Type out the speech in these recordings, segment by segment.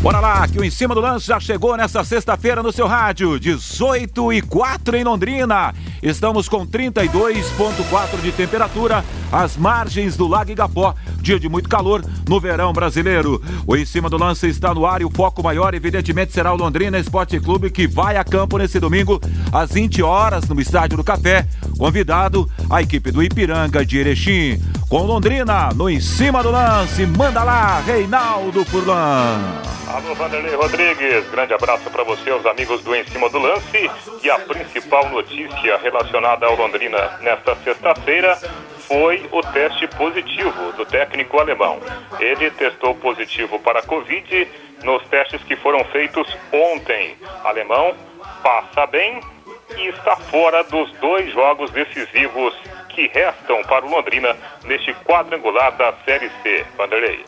Bora lá, que o Em Cima do Lance já chegou nessa sexta-feira no seu rádio, 18 e 4 em Londrina. Estamos com 32,4 de temperatura às margens do Lago Igapó. Dia de muito calor no verão brasileiro. O Em Cima do Lance está no ar e o foco maior, evidentemente, será o Londrina Esporte Clube, que vai a campo nesse domingo às 20 horas no Estádio do Café. Convidado a equipe do Ipiranga de Erechim. Com Londrina no Em Cima do Lance. Manda lá, Reinaldo Furlan. Alô, Vanderlei Rodrigues, grande abraço para você, os amigos do Em Cima do Lance. E a principal notícia relacionada ao Londrina nesta sexta-feira foi o teste positivo do técnico alemão. Ele testou positivo para a Covid nos testes que foram feitos ontem. Alemão passa bem e está fora dos dois jogos decisivos que restam para o Londrina neste quadrangular da Série C. Vanderlei.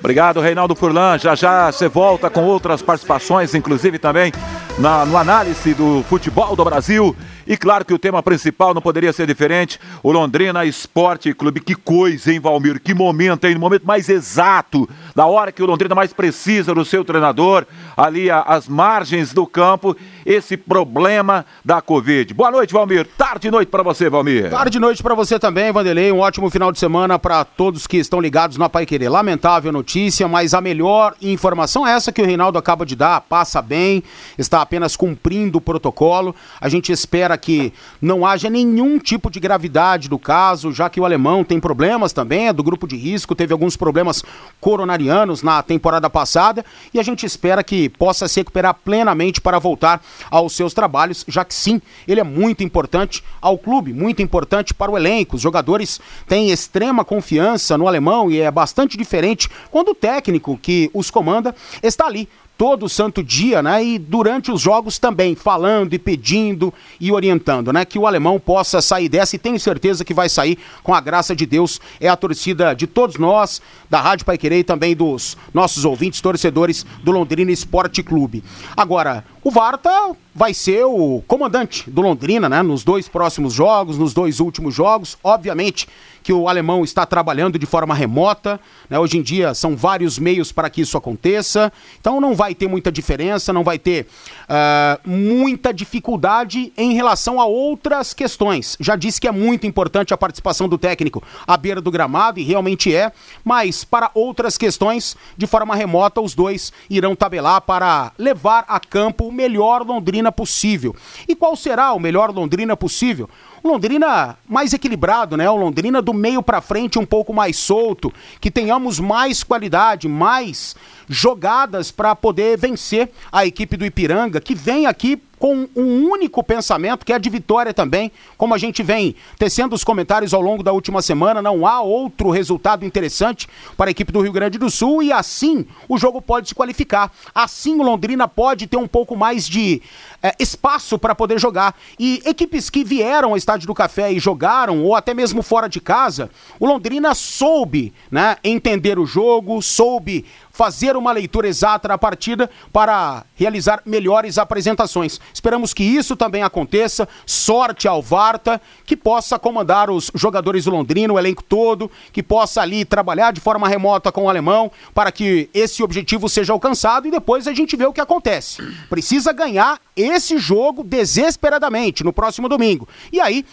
Obrigado, Reinaldo Furlan. Já já você volta com outras participações, inclusive também na, no análise do futebol do Brasil. E claro que o tema principal não poderia ser diferente. O Londrina Esporte Clube. Que coisa, hein, Valmir? Que momento, hein? No momento mais exato, da hora que o Londrina mais precisa do seu treinador, ali às margens do campo, esse problema da Covid. Boa noite, Valmir. Tarde e noite para você, Valmir. Tarde e noite para você também, Vanderlei. Um ótimo final de semana para todos que estão ligados na Pai Querer. Lamentável notícia, mas a melhor informação é essa que o Reinaldo acaba de dar. Passa bem, está apenas cumprindo o protocolo. A gente espera que não haja nenhum tipo de gravidade do caso, já que o alemão tem problemas também, é do grupo de risco, teve alguns problemas coronarianos na temporada passada e a gente espera que possa se recuperar plenamente para voltar aos seus trabalhos, já que sim, ele é muito importante ao clube, muito importante para o elenco. Os jogadores têm extrema confiança no alemão e é bastante diferente quando o técnico que os comanda está ali todo santo dia, né? E durante os jogos também, falando e pedindo e orientando, né? Que o alemão possa sair dessa e tenho certeza que vai sair com a graça de Deus. É a torcida de todos nós, da Rádio Pai Querer e também dos nossos ouvintes, torcedores do Londrina Esporte Clube. Agora, o Varta vai ser o comandante do Londrina, né? Nos dois próximos jogos, nos dois últimos jogos. Obviamente que o alemão está trabalhando de forma remota, né? Hoje em dia são vários meios para que isso aconteça. Então não vai ter muita diferença, não vai ter uh, muita dificuldade em relação a outras questões. Já disse que é muito importante a participação do técnico à beira do gramado, e realmente é, mas para outras questões, de forma remota, os dois irão tabelar para levar a campo melhor Londrina possível. E qual será o melhor Londrina possível? Londrina mais equilibrado, né? O Londrina do meio para frente um pouco mais solto, que tenhamos mais qualidade, mais jogadas para poder vencer a equipe do Ipiranga, que vem aqui com um único pensamento, que é de vitória também. Como a gente vem tecendo os comentários ao longo da última semana, não há outro resultado interessante para a equipe do Rio Grande do Sul e assim o jogo pode se qualificar. Assim o Londrina pode ter um pouco mais de é, espaço para poder jogar. E equipes que vieram ao Estádio do Café e jogaram, ou até mesmo fora de casa, o Londrina soube né, entender o jogo, soube fazer uma leitura exata da partida para realizar melhores apresentações. Esperamos que isso também aconteça. Sorte ao Varta, que possa comandar os jogadores do Londrina, o elenco todo, que possa ali trabalhar de forma remota com o alemão para que esse objetivo seja alcançado e depois a gente vê o que acontece. Precisa ganhar esse jogo desesperadamente no próximo domingo. E aí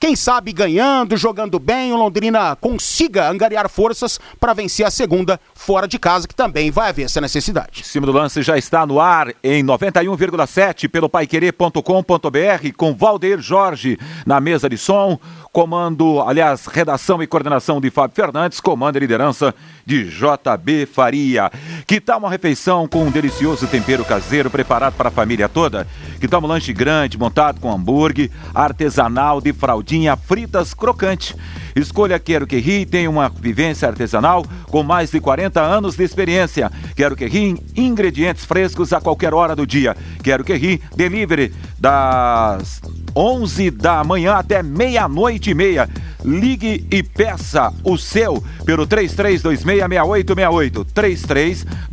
quem sabe ganhando, jogando bem, o Londrina consiga angariar forças para vencer a segunda fora de casa, que também vai haver essa necessidade. Em cima do lance já está no ar em 91,7 pelo paiquerê.com.br com Valdeir Jorge na mesa de som. Comando, aliás, redação e coordenação de Fábio Fernandes, comando e liderança de JB Faria. Que tal uma refeição com um delicioso tempero caseiro preparado para a família toda? Que tal um lanche grande montado com hambúrguer, artesanal de fraldinha, fritas crocante? Escolha Quero Que Ri tem uma vivência artesanal com mais de 40 anos de experiência. Quero Que Ri, ingredientes frescos a qualquer hora do dia. Quero Que Ri, delivery das 11 da manhã até meia-noite e meia. Ligue e peça o seu pelo 33266868.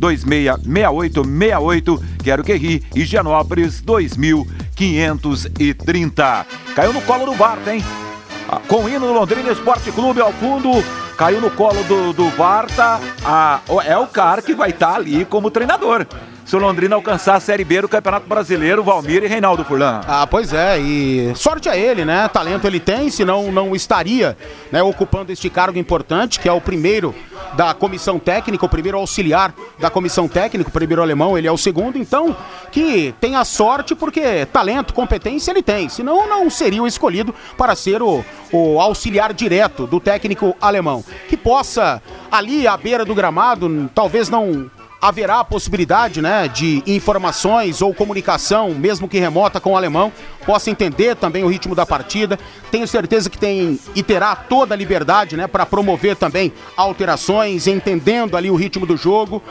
33266868. Quero que ri. Higienópolis 2000 530. Caiu no colo do Varta, hein? Ah, com o hino Londrina Esporte Clube ao fundo, caiu no colo do, do Varta. Ah, é o cara que vai estar tá ali como treinador se o Londrina alcançar a Série B do Campeonato Brasileiro, Valmir e Reinaldo Furlan. Ah, pois é, e sorte a ele, né? Talento ele tem, senão não estaria né, ocupando este cargo importante, que é o primeiro da comissão técnica, o primeiro auxiliar da comissão técnica, o primeiro alemão, ele é o segundo, então que tenha sorte, porque talento, competência ele tem, senão não seria o escolhido para ser o, o auxiliar direto do técnico alemão. Que possa, ali à beira do gramado, talvez não haverá a possibilidade né, de informações ou comunicação, mesmo que remota, com o alemão, possa entender também o ritmo da partida. Tenho certeza que tem e terá toda a liberdade né, para promover também alterações, entendendo ali o ritmo do jogo.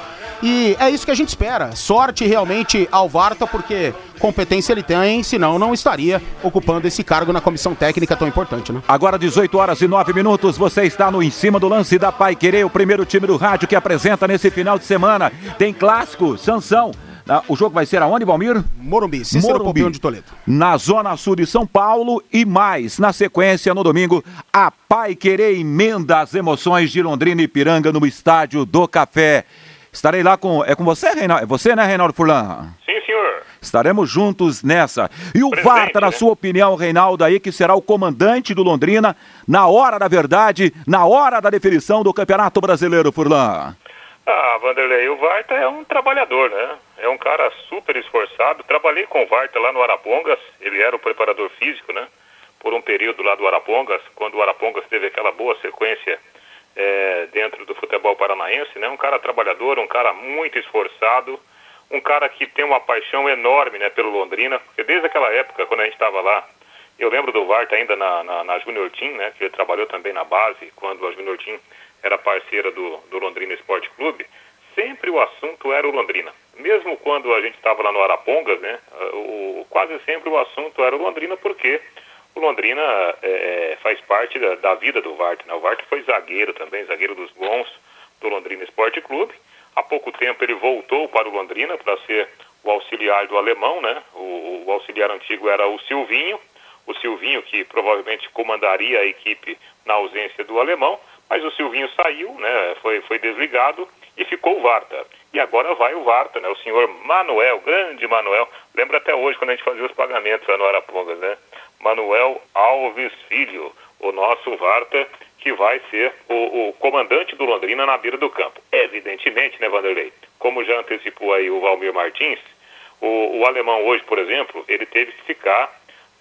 E é isso que a gente espera. Sorte realmente ao Varta, porque competência ele tem, senão não estaria ocupando esse cargo na comissão técnica tão importante, né? Agora 18 horas e 9 minutos, você está no em cima do lance da Pai Querer, o primeiro time do rádio que apresenta nesse final de semana. Tem clássico, Sansão. Ah, o jogo vai ser aonde, Valmir? Morumbi, Cícero Morumbi, de Toledo. Na zona sul de São Paulo e mais, na sequência, no domingo, a Pai Querer emenda as emoções de Londrina e Piranga no Estádio do Café. Estarei lá com. É com você, Reinaldo? É você, né, Reinaldo Furlan? Sim, senhor. Estaremos juntos nessa. E o Presente, Varta, na né? sua opinião, Reinaldo, aí, que será o comandante do Londrina na hora da verdade, na hora da definição do Campeonato Brasileiro, Furlan? Ah, Vanderlei, o Varta é um trabalhador, né? É um cara super esforçado. Trabalhei com o Varta lá no Arapongas, ele era o preparador físico, né? Por um período lá do Arapongas, quando o Arapongas teve aquela boa sequência é, dentro do futebol paranaense, né? Um cara trabalhador, um cara muito esforçado, um cara que tem uma paixão enorme, né, pelo Londrina, porque desde aquela época, quando a gente estava lá, eu lembro do Varta ainda na, na, na Junior Team, né, que ele trabalhou também na base, quando a Junior Team era parceira do, do Londrina Esporte Clube, sempre o assunto era o Londrina. Mesmo quando a gente estava lá no Arapongas, né, o, quase sempre o assunto era o Londrina, porque o Londrina é, é, faz parte da, da, vida do Vart. Né? O Vart foi zagueiro também, zagueiro dos bons do Londrina Esporte Clube. Há pouco tempo ele voltou para o Londrina para ser o auxiliar do alemão, né? O, o, auxiliar antigo era o Silvinho, o Silvinho que provavelmente comandaria a equipe na ausência do alemão, mas o Silvinho saiu, né? Foi, foi desligado e ficou o Varta. E agora vai o Varta, né? O senhor Manuel, grande Manuel. Lembra até hoje quando a gente fazia os pagamentos lá no Arapongas, né? Manuel Alves Filho, o nosso Varta, que vai ser o, o, comandante do Londrina na beira do campo. Evidentemente, né, Vanderlei? Como já antecipou aí o Valmir Martins, o, o alemão hoje, por exemplo, ele teve que ficar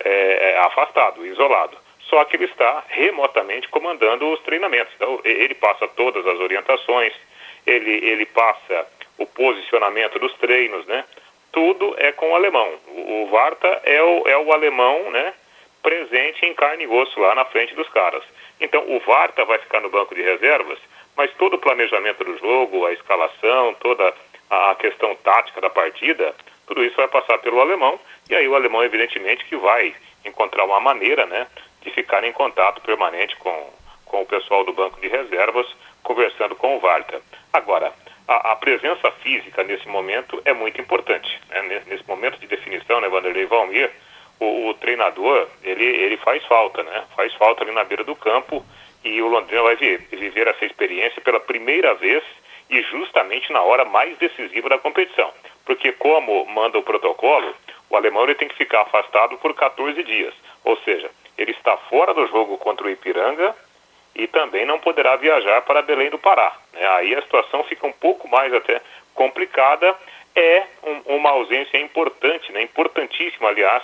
é, é afastado, isolado. Só que ele está remotamente comandando os treinamentos. Então, ele passa todas as orientações, ele, ele passa o posicionamento dos treinos, né? Tudo é com o alemão. O, Varta é o, é o alemão, né? presente em carne e osso lá na frente dos caras. Então o Varta vai ficar no banco de reservas, mas todo o planejamento do jogo, a escalação, toda a questão tática da partida, tudo isso vai passar pelo alemão, e aí o alemão evidentemente que vai encontrar uma maneira, né, de ficar em contato permanente com, com o pessoal do banco de reservas, conversando com o Varta. Agora, a, a presença física nesse momento é muito importante. Né? Nesse momento de definição, né, Vanderlei Valmir, o, o, treinador, ele, ele faz falta, né? Faz falta ali na beira do campo e o Londrina vai viver essa experiência pela primeira vez e justamente na hora mais decisiva da competição. Porque como manda o protocolo, o alemão ele tem que ficar afastado por 14 dias. Ou seja, ele está fora do jogo contra o Ipiranga e também não poderá viajar para Belém do Pará. Né? Aí a situação fica um pouco mais até complicada. É um, uma ausência importante, né? importantíssima, aliás,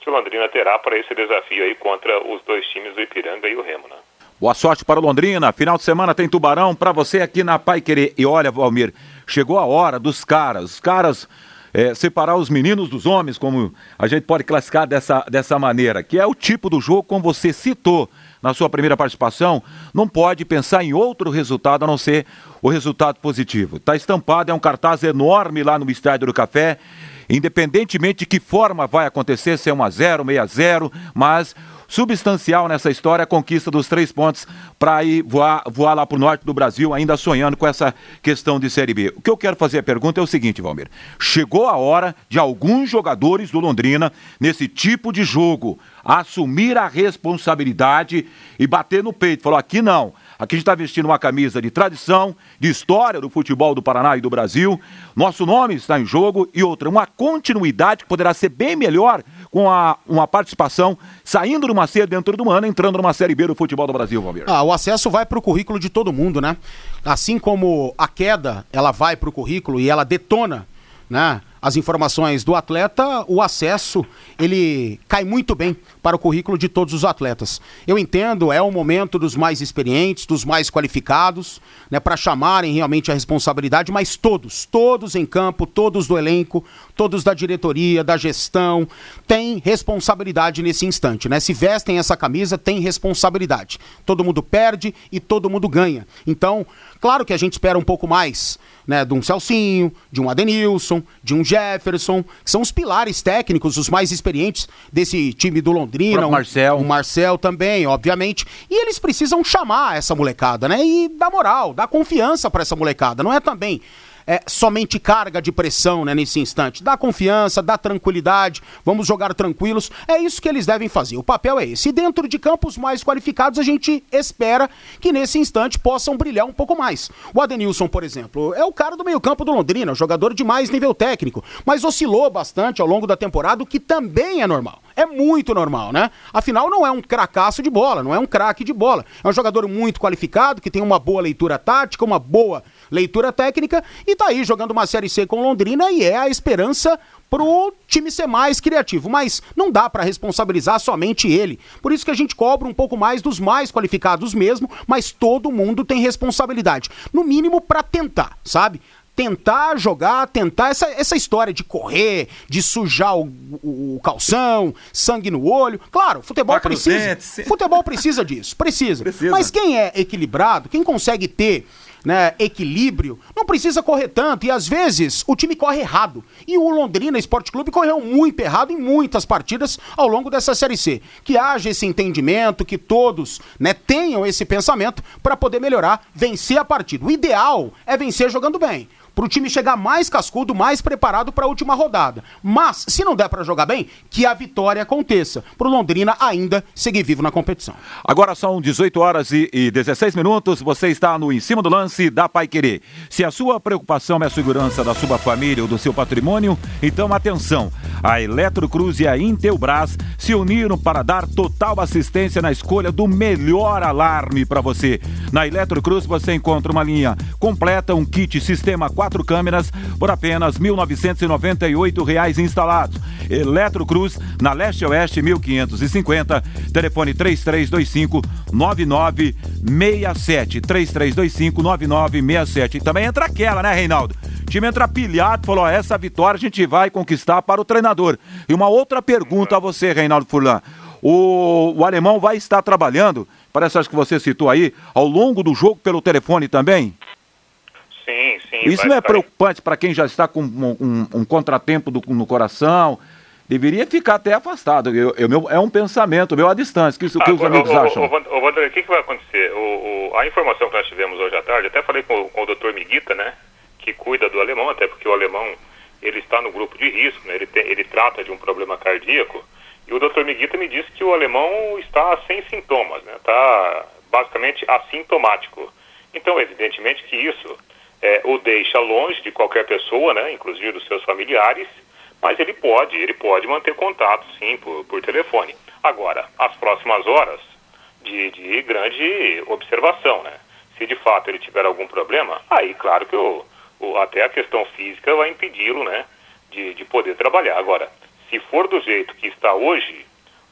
que o Londrina terá para esse desafio aí contra os dois times do Ipiranga e o Remo, né? Boa sorte para o Londrina. Final de semana tem Tubarão para você aqui na Pai Querer. E olha, Valmir, chegou a hora dos caras. Os caras é, separar os meninos dos homens, como a gente pode classificar dessa, dessa maneira, que é o tipo do jogo, como você citou na sua primeira participação, não pode pensar em outro resultado a não ser o resultado positivo. Está estampado, é um cartaz enorme lá no Estádio do Café independentemente de que forma vai acontecer, se é 1 a 0 6 a 0 mas substancial nessa história a conquista dos três pontos para ir voar, voar lá para o norte do Brasil, ainda sonhando com essa questão de Série B. O que eu quero fazer a pergunta é o seguinte, Valmir. Chegou a hora de alguns jogadores do Londrina, nesse tipo de jogo, assumir a responsabilidade e bater no peito. Falou: aqui não. Aqui a gente está vestindo uma camisa de tradição, de história do futebol do Paraná e do Brasil. Nosso nome está em jogo e outra, uma continuidade que poderá ser bem melhor com a, uma participação saindo de uma C dentro do ano, entrando numa Série B do futebol do Brasil, Valmir. Ah, o acesso vai para o currículo de todo mundo, né? Assim como a queda, ela vai para o currículo e ela detona, né? As informações do atleta, o acesso ele cai muito bem para o currículo de todos os atletas. Eu entendo, é o momento dos mais experientes, dos mais qualificados, né, para chamarem realmente a responsabilidade, mas todos, todos em campo, todos do elenco, todos da diretoria, da gestão, têm responsabilidade nesse instante, né? Se vestem essa camisa, tem responsabilidade. Todo mundo perde e todo mundo ganha. Então, claro que a gente espera um pouco mais, né, de um Celcinho, de um Adenilson, de um Jefferson, que são os pilares técnicos, os mais experientes desse time do Londrina. O Marcel. O Marcel também, obviamente. E eles precisam chamar essa molecada, né? E dar moral, dar confiança para essa molecada. Não é também é, somente carga de pressão né, nesse instante. Dá confiança, dá tranquilidade, vamos jogar tranquilos. É isso que eles devem fazer. O papel é esse. E dentro de campos mais qualificados, a gente espera que nesse instante possam brilhar um pouco mais. O Adenilson, por exemplo, é o cara do meio-campo do Londrina, jogador de mais nível técnico, mas oscilou bastante ao longo da temporada, o que também é normal. É muito normal, né? Afinal, não é um cracaço de bola, não é um craque de bola. É um jogador muito qualificado, que tem uma boa leitura tática, uma boa leitura técnica e tá aí jogando uma Série C com Londrina e é a esperança pro time ser mais criativo, mas não dá para responsabilizar somente ele. Por isso que a gente cobra um pouco mais dos mais qualificados mesmo, mas todo mundo tem responsabilidade, no mínimo para tentar, sabe? Tentar jogar, tentar essa, essa história de correr, de sujar o, o, o calção, sangue no olho. Claro, futebol Paca precisa. Futebol precisa disso, precisa. precisa. Mas quem é equilibrado, quem consegue ter né, equilíbrio, não precisa correr tanto. E às vezes o time corre errado. E o Londrina Esporte Clube correu muito errado em muitas partidas ao longo dessa Série C. Que haja esse entendimento, que todos né, tenham esse pensamento para poder melhorar, vencer a partida. O ideal é vencer jogando bem para o time chegar mais cascudo, mais preparado para a última rodada. Mas, se não der para jogar bem, que a vitória aconteça. Para o Londrina ainda seguir vivo na competição. Agora são 18 horas e, e 16 minutos. Você está no Em Cima do Lance da Pai Querer. Se a sua preocupação é a segurança da sua família ou do seu patrimônio, então atenção. A Eletrocruz e a Intelbras se uniram para dar total assistência na escolha do melhor alarme para você. Na Eletrocruz você encontra uma linha completa, um kit sistema 4 quatro câmeras por apenas R$ 1.998 instalados. Eletrocruz, na Leste Oeste 1550, telefone 3325 9967. 3325 9967. E também entra aquela, né, Reinaldo? O time entra pilhado, falou: essa vitória a gente vai conquistar para o treinador. E uma outra pergunta a você, Reinaldo Furlan. O, o alemão vai estar trabalhando, parece acho que você citou aí, ao longo do jogo pelo telefone também? Sim. Isso não é preocupante para quem já está com um, um, um contratempo do, no coração? Deveria ficar até afastado. Eu, eu, meu, é um pensamento meu à distância. Que, ah, que os amigos o, acham? O, o, o, que, que vai acontecer? O, a informação que nós tivemos hoje à tarde, até falei com, com o doutor Miguita, né? Que cuida do alemão, até porque o alemão ele está no grupo de risco, né, ele, tem, ele trata de um problema cardíaco. E o doutor Miguita me disse que o alemão está sem sintomas, né? Está basicamente assintomático. Então, evidentemente que isso é, o deixa longe de qualquer pessoa, né, inclusive dos seus familiares, mas ele pode, ele pode manter contato, sim, por, por telefone. Agora, as próximas horas de, de grande observação, né? Se de fato ele tiver algum problema, aí claro que o, o até a questão física vai impedi-lo, né, de, de poder trabalhar. Agora, se for do jeito que está hoje,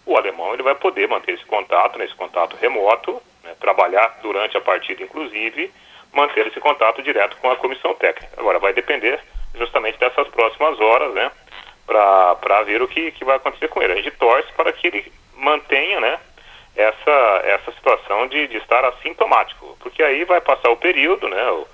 o alemão ele vai poder manter esse contato, nesse contato remoto, né, trabalhar durante a partida, inclusive, manter esse contato direto com a comissão técnica. Agora, vai depender justamente dessas próximas horas, né, para ver o que, que vai acontecer com ele. A gente torce para que ele mantenha, né, essa, essa situação de, de estar assintomático, porque aí vai passar o período, né, o,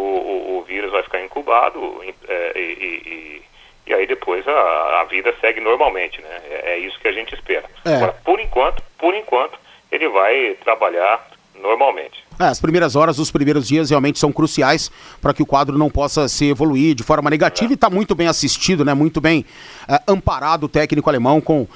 o, o vírus vai ficar incubado é, e, e, e aí depois a, a vida segue normalmente, né? É, é isso que a gente espera. É. Agora, por enquanto, por enquanto, ele vai trabalhar normalmente. É, as primeiras horas, os primeiros dias realmente são cruciais para que o quadro não possa se evoluir de forma negativa é. e está muito bem assistido, né? Muito bem é, amparado o técnico alemão com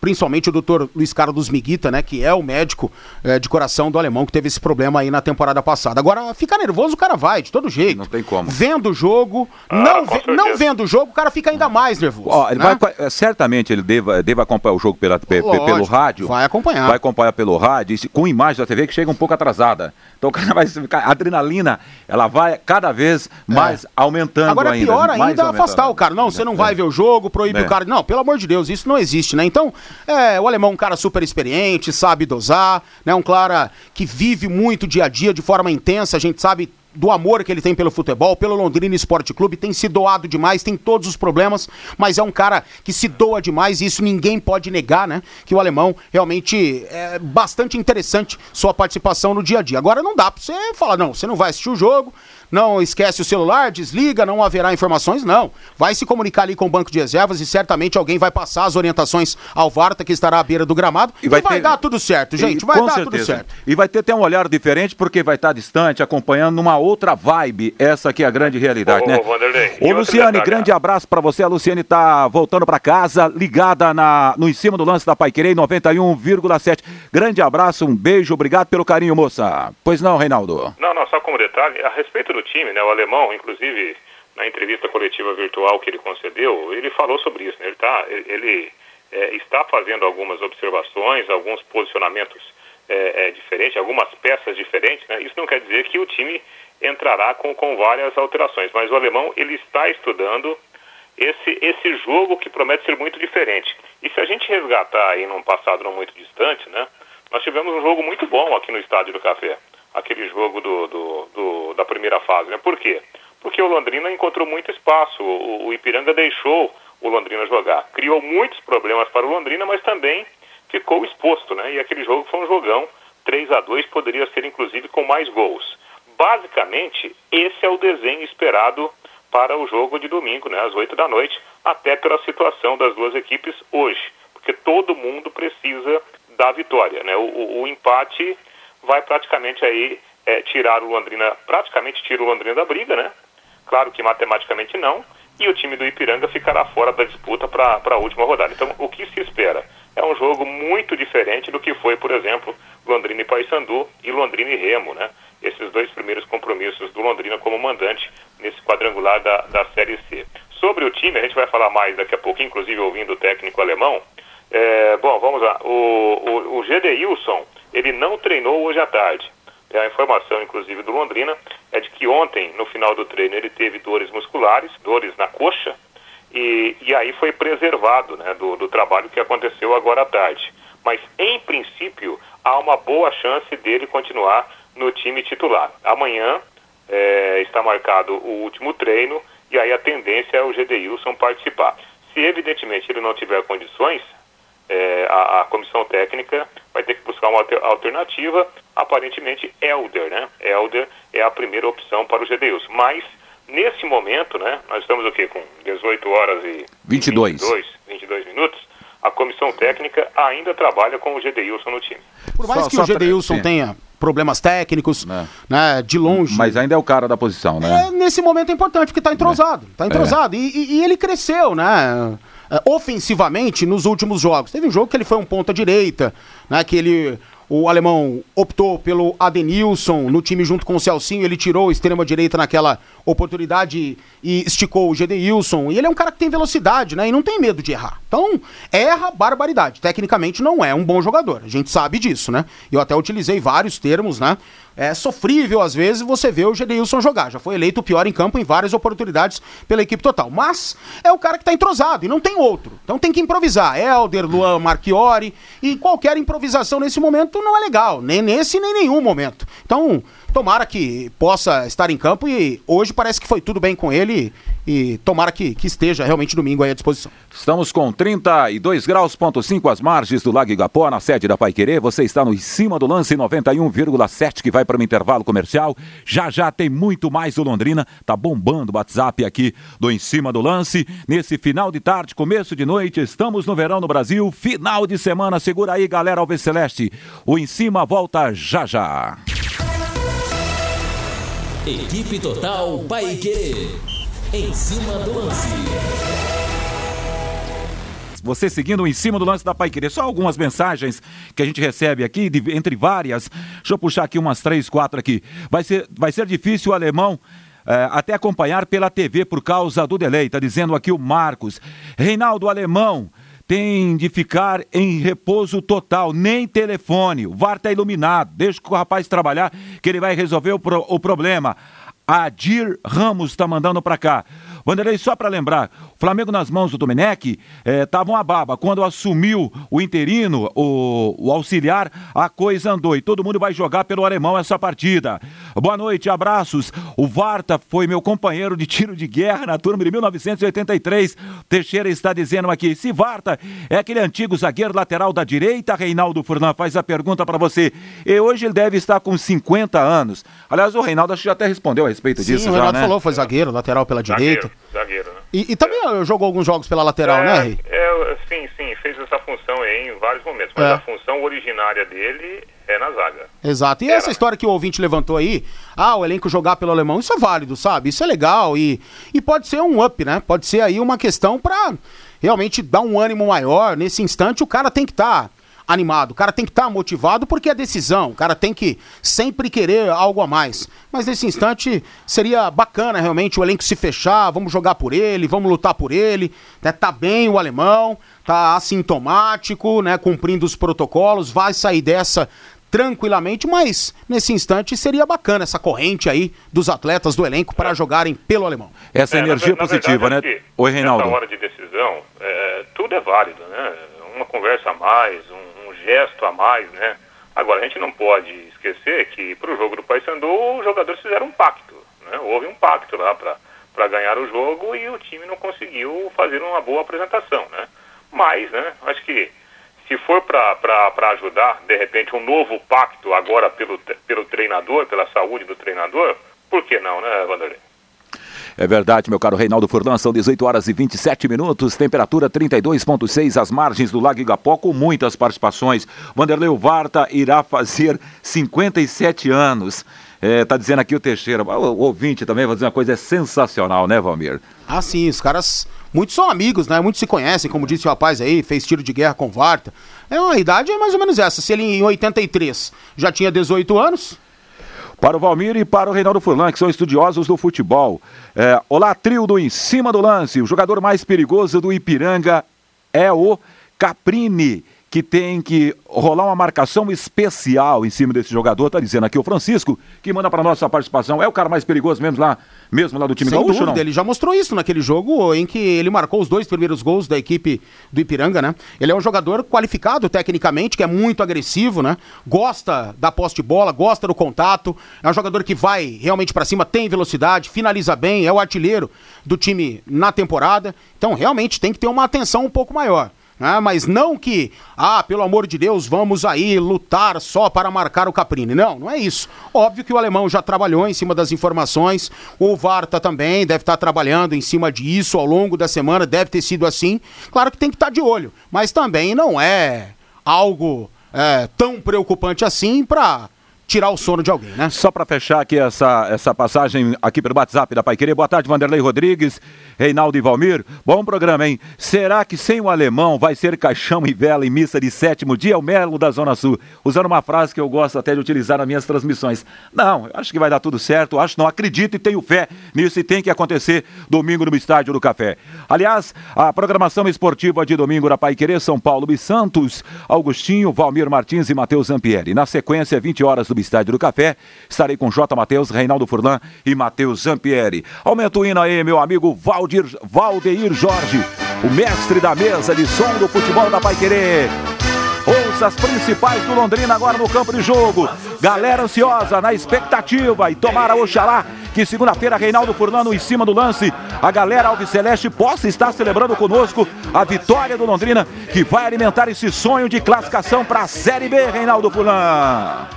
principalmente o doutor Luiz Carlos Miguita, né, que é o médico é, de coração do alemão que teve esse problema aí na temporada passada. Agora, ficar nervoso o cara vai, de todo jeito. Não tem como. Vendo o jogo, ah, não, ve não vendo o jogo, o cara fica ainda mais nervoso. Ó, ele né? vai, certamente ele deva, deva acompanhar o jogo pela, pe, Lógico, pelo rádio. Vai acompanhar. Vai acompanhar pelo rádio, com imagem da TV que chega um pouco atrasada. Então o cara vai a adrenalina, ela vai cada vez mais é. aumentando Agora é pior ainda, ainda afastar o cara. Não, você não vai ver o jogo, proíbe o cara. Não, pelo amor de Deus, isso não existe, né? Então, é, o alemão é um cara super experiente, sabe dosar, né? Um cara que vive muito dia a dia de forma intensa, a gente sabe do amor que ele tem pelo futebol, pelo Londrina Esporte Clube, tem se doado demais, tem todos os problemas, mas é um cara que se doa demais e isso ninguém pode negar, né? Que o alemão realmente é bastante interessante sua participação no dia a dia. Agora não dá pra você falar, não, você não vai assistir o jogo, não esquece o celular, desliga, não haverá informações, não. Vai se comunicar ali com o banco de reservas e certamente alguém vai passar as orientações ao Varta, que estará à beira do gramado, e vai, e vai ter... dar tudo certo, gente, e, vai dar certeza. tudo certo. E vai ter até um olhar diferente, porque vai estar distante, acompanhando numa outra vibe, essa aqui é a grande realidade, ô, né? Ô, ô Luciane, grande abraço para você, a Luciane tá voltando para casa, ligada na, no em cima do lance da Paiquerei, 91,7. Grande abraço, um beijo, obrigado pelo carinho, moça. Pois não, Reinaldo? Não, não, só como detalhe, a respeito do do time, né, o alemão, inclusive na entrevista coletiva virtual que ele concedeu, ele falou sobre isso. Né, ele, tá, ele é, está fazendo algumas observações, alguns posicionamentos é, é, diferentes, algumas peças diferentes. Né, isso não quer dizer que o time entrará com, com várias alterações, mas o alemão ele está estudando esse, esse jogo que promete ser muito diferente. E se a gente resgatar aí num passado não muito distante, né, nós tivemos um jogo muito bom aqui no Estádio do Café aquele jogo do, do, do, da primeira fase. Né? Por quê? Porque o Londrina encontrou muito espaço, o, o Ipiranga deixou o Londrina jogar. Criou muitos problemas para o Londrina, mas também ficou exposto, né? E aquele jogo foi um jogão, 3 a 2 poderia ser inclusive com mais gols. Basicamente, esse é o desenho esperado para o jogo de domingo, né, às 8 da noite, até pela situação das duas equipes hoje, porque todo mundo precisa da vitória, né? O, o, o empate vai praticamente aí é, tirar o Londrina, praticamente tira o Londrina da briga, né? Claro que matematicamente não, e o time do Ipiranga ficará fora da disputa para a última rodada. Então, o que se espera? É um jogo muito diferente do que foi, por exemplo, Londrina e Paysandu e Londrina e Remo, né? Esses dois primeiros compromissos do Londrina como mandante nesse quadrangular da, da Série C. Sobre o time, a gente vai falar mais daqui a pouco, inclusive ouvindo o técnico alemão. É, bom, vamos lá. O, o, o Gedeilson, ele não treinou hoje à tarde. A informação, inclusive, do Londrina é de que ontem, no final do treino, ele teve dores musculares, dores na coxa, e, e aí foi preservado né, do, do trabalho que aconteceu agora à tarde. Mas, em princípio, há uma boa chance dele continuar no time titular. Amanhã é, está marcado o último treino, e aí a tendência é o Gedeilson participar. Se, evidentemente, ele não tiver condições, é, a, a, comissão técnica vai ter que buscar uma alternativa, aparentemente Elder, né? Elder é a primeira opção para o GDUs. Mas, nesse momento, né, nós estamos o quê? Com 18 horas e 22. 22, 22 minutos, a comissão técnica ainda trabalha com o Gedeilson no time. Por mais só, que só o Gedeilson tenha problemas técnicos, é. né, de longe. Mas ainda é o cara da posição, né? É, nesse momento é importante, porque está entrosado. Está é. entrosado. É. E, e, ele cresceu, né? Uh, ofensivamente nos últimos jogos. Teve um jogo que ele foi um ponta direita, né, que ele o alemão optou pelo Adenilson no time junto com o Celcinho, ele tirou a extrema direita naquela oportunidade e esticou o Gedeilson. E ele é um cara que tem velocidade, né? E não tem medo de errar. Então, erra barbaridade. Tecnicamente não é um bom jogador. A gente sabe disso, né? Eu até utilizei vários termos, né? É sofrível às vezes você vê o Gedeilson jogar. Já foi eleito o pior em campo em várias oportunidades pela equipe total. Mas é o cara que está entrosado e não tem outro. Então tem que improvisar. Helder, Luan Marchiori e qualquer improvisação nesse momento não é legal. Nem nesse, nem nenhum momento. Então tomara que possa estar em campo e hoje parece que foi tudo bem com ele e tomara que, que esteja realmente domingo à disposição. Estamos com 32 graus, ponto 5 as margens do Lago Igapó, na sede da Pai Querer. Você está no em cima do lance 91,7 que vai para o intervalo comercial. Já já tem muito mais do Londrina. Tá bombando o WhatsApp aqui do Em Cima do Lance. Nesse final de tarde, começo de noite, estamos no verão no Brasil. Final de semana, segura aí, galera Alves Celeste. O Em Cima volta já já. Equipe Total Paique. Em cima do lance. Você seguindo em cima do lance da Pai. Só algumas mensagens que a gente recebe aqui, de, entre várias. Deixa eu puxar aqui umas três, quatro aqui. Vai ser, vai ser difícil o alemão. É, até acompanhar pela TV por causa do delay, está dizendo aqui o Marcos. Reinaldo Alemão tem de ficar em repouso total, nem telefone. O VAR está iluminado, deixa o rapaz trabalhar que ele vai resolver o, pro, o problema. Adir Ramos está mandando para cá. Vanderlei, só para lembrar, o Flamengo nas mãos do Domenech estava eh, uma baba. Quando assumiu o interino, o, o, auxiliar, a coisa andou e todo mundo vai jogar pelo alemão essa partida. Boa noite, abraços. O Varta foi meu companheiro de tiro de guerra na turma de 1983. Teixeira está dizendo aqui, se Varta é aquele antigo zagueiro lateral da direita, Reinaldo Furlan faz a pergunta para você. E hoje ele deve estar com 50 anos. Aliás, o Reinaldo acho que já até respondeu a respeito Sim, disso. o já, Renato né? falou, foi zagueiro, lateral pela Zagueiro, direita. Zagueiro, né? E, e também eh, jogou alguns jogos pela lateral, né, Rei? É, sim, sim, fez essa função aí em vários momentos, mas É. a função originária dele é na zaga. Exato. E Era. essa história que o ouvinte levantou aí, ah, o elenco jogar pelo alemão, isso é válido, sabe? Isso é legal e, e pode ser um up, né? Pode ser aí uma questão pra realmente dar um ânimo maior. Nesse instante, o cara tem que estar animado, o cara tem que estar motivado porque é decisão, o cara tem que sempre querer algo a mais. Mas nesse instante seria bacana realmente o elenco se fechar, vamos jogar por ele, vamos lutar por ele, né? Tá bem o alemão, tá assintomático, né? Cumprindo os protocolos, vai sair dessa tranquilamente, mas nesse instante seria bacana essa corrente aí dos atletas do elenco para jogarem pelo alemão. Essa É, na energia ver- na positiva, verdade, né? acho que Oi, Reinaldo. Nessa hora de decisão, é, tudo é válido, né? Uma conversa a mais, um gesto a mais, né? Agora, a gente não pode esquecer que para o jogo do Paysandu, os jogadores fizeram um pacto, né? Houve um pacto lá para ganhar o jogo e o time não conseguiu fazer uma boa apresentação, né? Mas, né, acho que se for para ajudar, de repente, um novo pacto agora pelo, pelo treinador, pela saúde do treinador, por que não, né, Vanderlei? É verdade, meu caro Reinaldo Furlan, são 18 horas e 27 minutos, temperatura 32,6 às margens do Lago Igapó, com muitas participações. Vanderlei Varta irá fazer 57 anos. É, tá dizendo aqui o Teixeira, o, ouvinte também vai dizer uma coisa é sensacional, né, Valmir? Ah, sim, os caras. Muitos são amigos, né? Muitos se conhecem, como disse o rapaz aí, fez tiro de guerra com Varta. É uma idade é mais ou menos essa. Se ele em 83 já tinha 18 anos, Para o Valmir e para o Reinaldo Furlan, que são estudiosos do futebol. É, olá, trio do Em Cima do Lance. O jogador mais perigoso do Ipiranga é o Caprini, que tem que rolar uma marcação especial em cima desse jogador. Tá dizendo aqui o Francisco, que manda para nossa participação. É o cara mais perigoso mesmo lá, mesmo lá do time sem gaúcho, dúvida, não? ele já mostrou isso naquele jogo em que ele marcou os dois primeiros gols da equipe do Ipiranga, né? Ele é um jogador qualificado tecnicamente, que é muito agressivo, né? Gosta da posse de bola, gosta do contato, é um jogador que vai realmente pra cima, tem velocidade, finaliza bem, é o artilheiro do time na temporada. Então, realmente tem que ter uma atenção um pouco maior. Né? mas não que, ah, pelo amor de Deus, vamos aí lutar só para marcar o Caprini. Não, não é isso. Óbvio que o alemão já trabalhou em cima das informações, o Varta também deve estar trabalhando em cima disso ao longo da semana, deve ter sido assim. Claro que tem que estar de olho, mas também não é algo é, tão preocupante assim para tirar o sono de alguém, né? Só para fechar aqui essa, essa passagem aqui pelo WhatsApp da Pai Querer. Boa tarde, Vanderlei Rodrigues, Reinaldo e Valmir. Bom programa, hein? Será que sem o alemão vai ser caixão e vela em missa de sétimo dia? O Melo da Zona Sul. Usando uma frase que eu gosto até de utilizar nas minhas transmissões. Não, acho que vai dar tudo certo. Acho não, acredito e tenho fé nisso e tem que acontecer domingo no Estádio do Café. Aliás, a programação esportiva de domingo da Pai Querer, São Paulo e Santos, Augustinho, Valmir Martins e Matheus Zampieri. Na sequência, 20 horas do Estádio do Café, estarei com J. Matheus, Reinaldo Furlan e Matheus Zampieri. Aumenta o hino aí, meu amigo Valdir, Valdeir Jorge, o mestre da mesa de som do futebol da Pai Querer. Ouça peças principais do Londrina agora no campo de jogo. Galera ansiosa, na expectativa e tomara Oxalá que segunda-feira Reinaldo Furlano em cima do lance, a galera Alviceleste possa estar celebrando conosco a vitória do Londrina que vai alimentar esse sonho de classificação para a Série B, Reinaldo Furlan.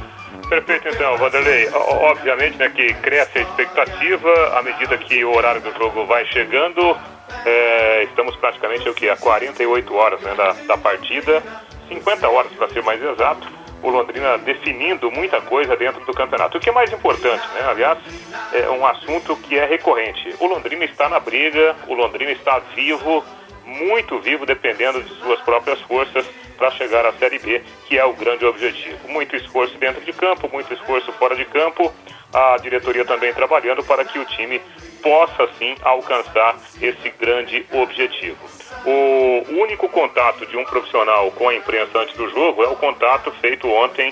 Perfeito, então, Vanderlei. Obviamente, né, que cresce a expectativa à medida que o horário do jogo vai chegando. É, estamos praticamente o que a 48 horas né, da, da partida, 50 horas para ser mais exato. O Londrina definindo muita coisa dentro do campeonato. O que é mais importante, né? Aliás, é um assunto que é recorrente. O Londrina está na briga, o Londrina está vivo, muito vivo, dependendo de suas próprias forças para chegar à Série B, que é o grande objetivo. Muito esforço dentro de campo, muito esforço fora de campo. A diretoria também trabalhando para que o time possa sim alcançar esse grande objetivo. O único contato de um profissional com a imprensa antes do jogo é o contato feito ontem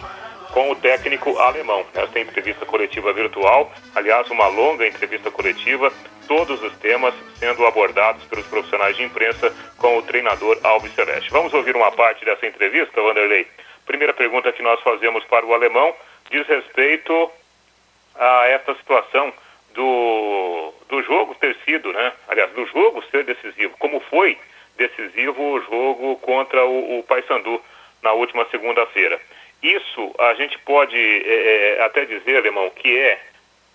com o técnico alemão. Esta entrevista coletiva virtual, aliás, uma longa entrevista coletiva, todos os temas sendo abordados pelos profissionais de imprensa com o treinador Alves Celeste. Vamos ouvir uma parte dessa entrevista, Vanderlei? Primeira pergunta que nós fazemos para o alemão diz respeito a esta situação do, do jogo ter sido, né? Aliás, do jogo ser decisivo. Como foi decisivo o jogo contra o, o Paysandu na última segunda-feira. Isso a gente pode é, até dizer, Alemão, que é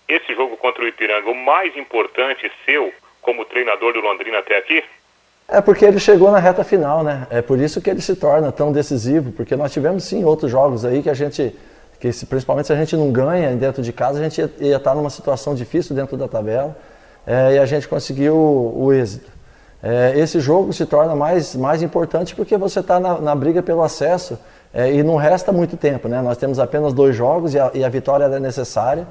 esse jogo contra o Ipiranga o mais importante seu como treinador do Londrina até aqui? É porque ele chegou na reta final, né? É por isso que ele se torna tão decisivo, porque nós tivemos sim outros jogos aí que a gente, que se, principalmente se a gente não ganha dentro de casa, a gente ia, ia estar numa situação difícil dentro da tabela é, e a gente conseguiu o, o êxito. É, esse jogo se torna mais, mais importante porque você está na, na briga pelo acesso é, e não resta muito tempo, né? Nós temos apenas dois jogos e a, e a vitória é necessária.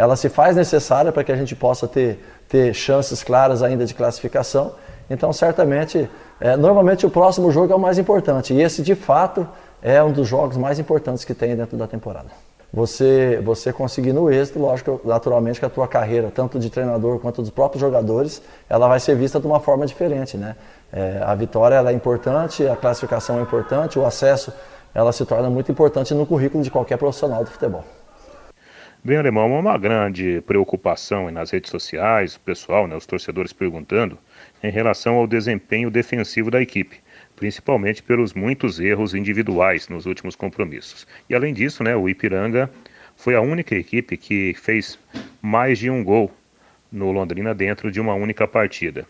Ela se faz necessária para que a gente possa ter, ter chances claras ainda de classificação. Então, certamente, é, normalmente o próximo jogo é o mais importante. E esse, de fato, é um dos jogos mais importantes que tem dentro da temporada. Você, você conseguindo o êxito, lógico, naturalmente que a tua carreira, tanto de treinador quanto dos próprios jogadores, ela vai ser vista de uma forma diferente, né? É, a vitória ela é importante, a classificação é importante, o acesso ela se torna muito importante no currículo de qualquer profissional do futebol. Bem, Alemão, uma grande preocupação nas redes sociais, o pessoal, né, os torcedores perguntando, em relação ao desempenho defensivo da equipe, principalmente pelos muitos erros individuais nos últimos compromissos. E além disso, né, o Ipiranga foi a única equipe que fez mais de um gol no Londrina dentro de uma única partida.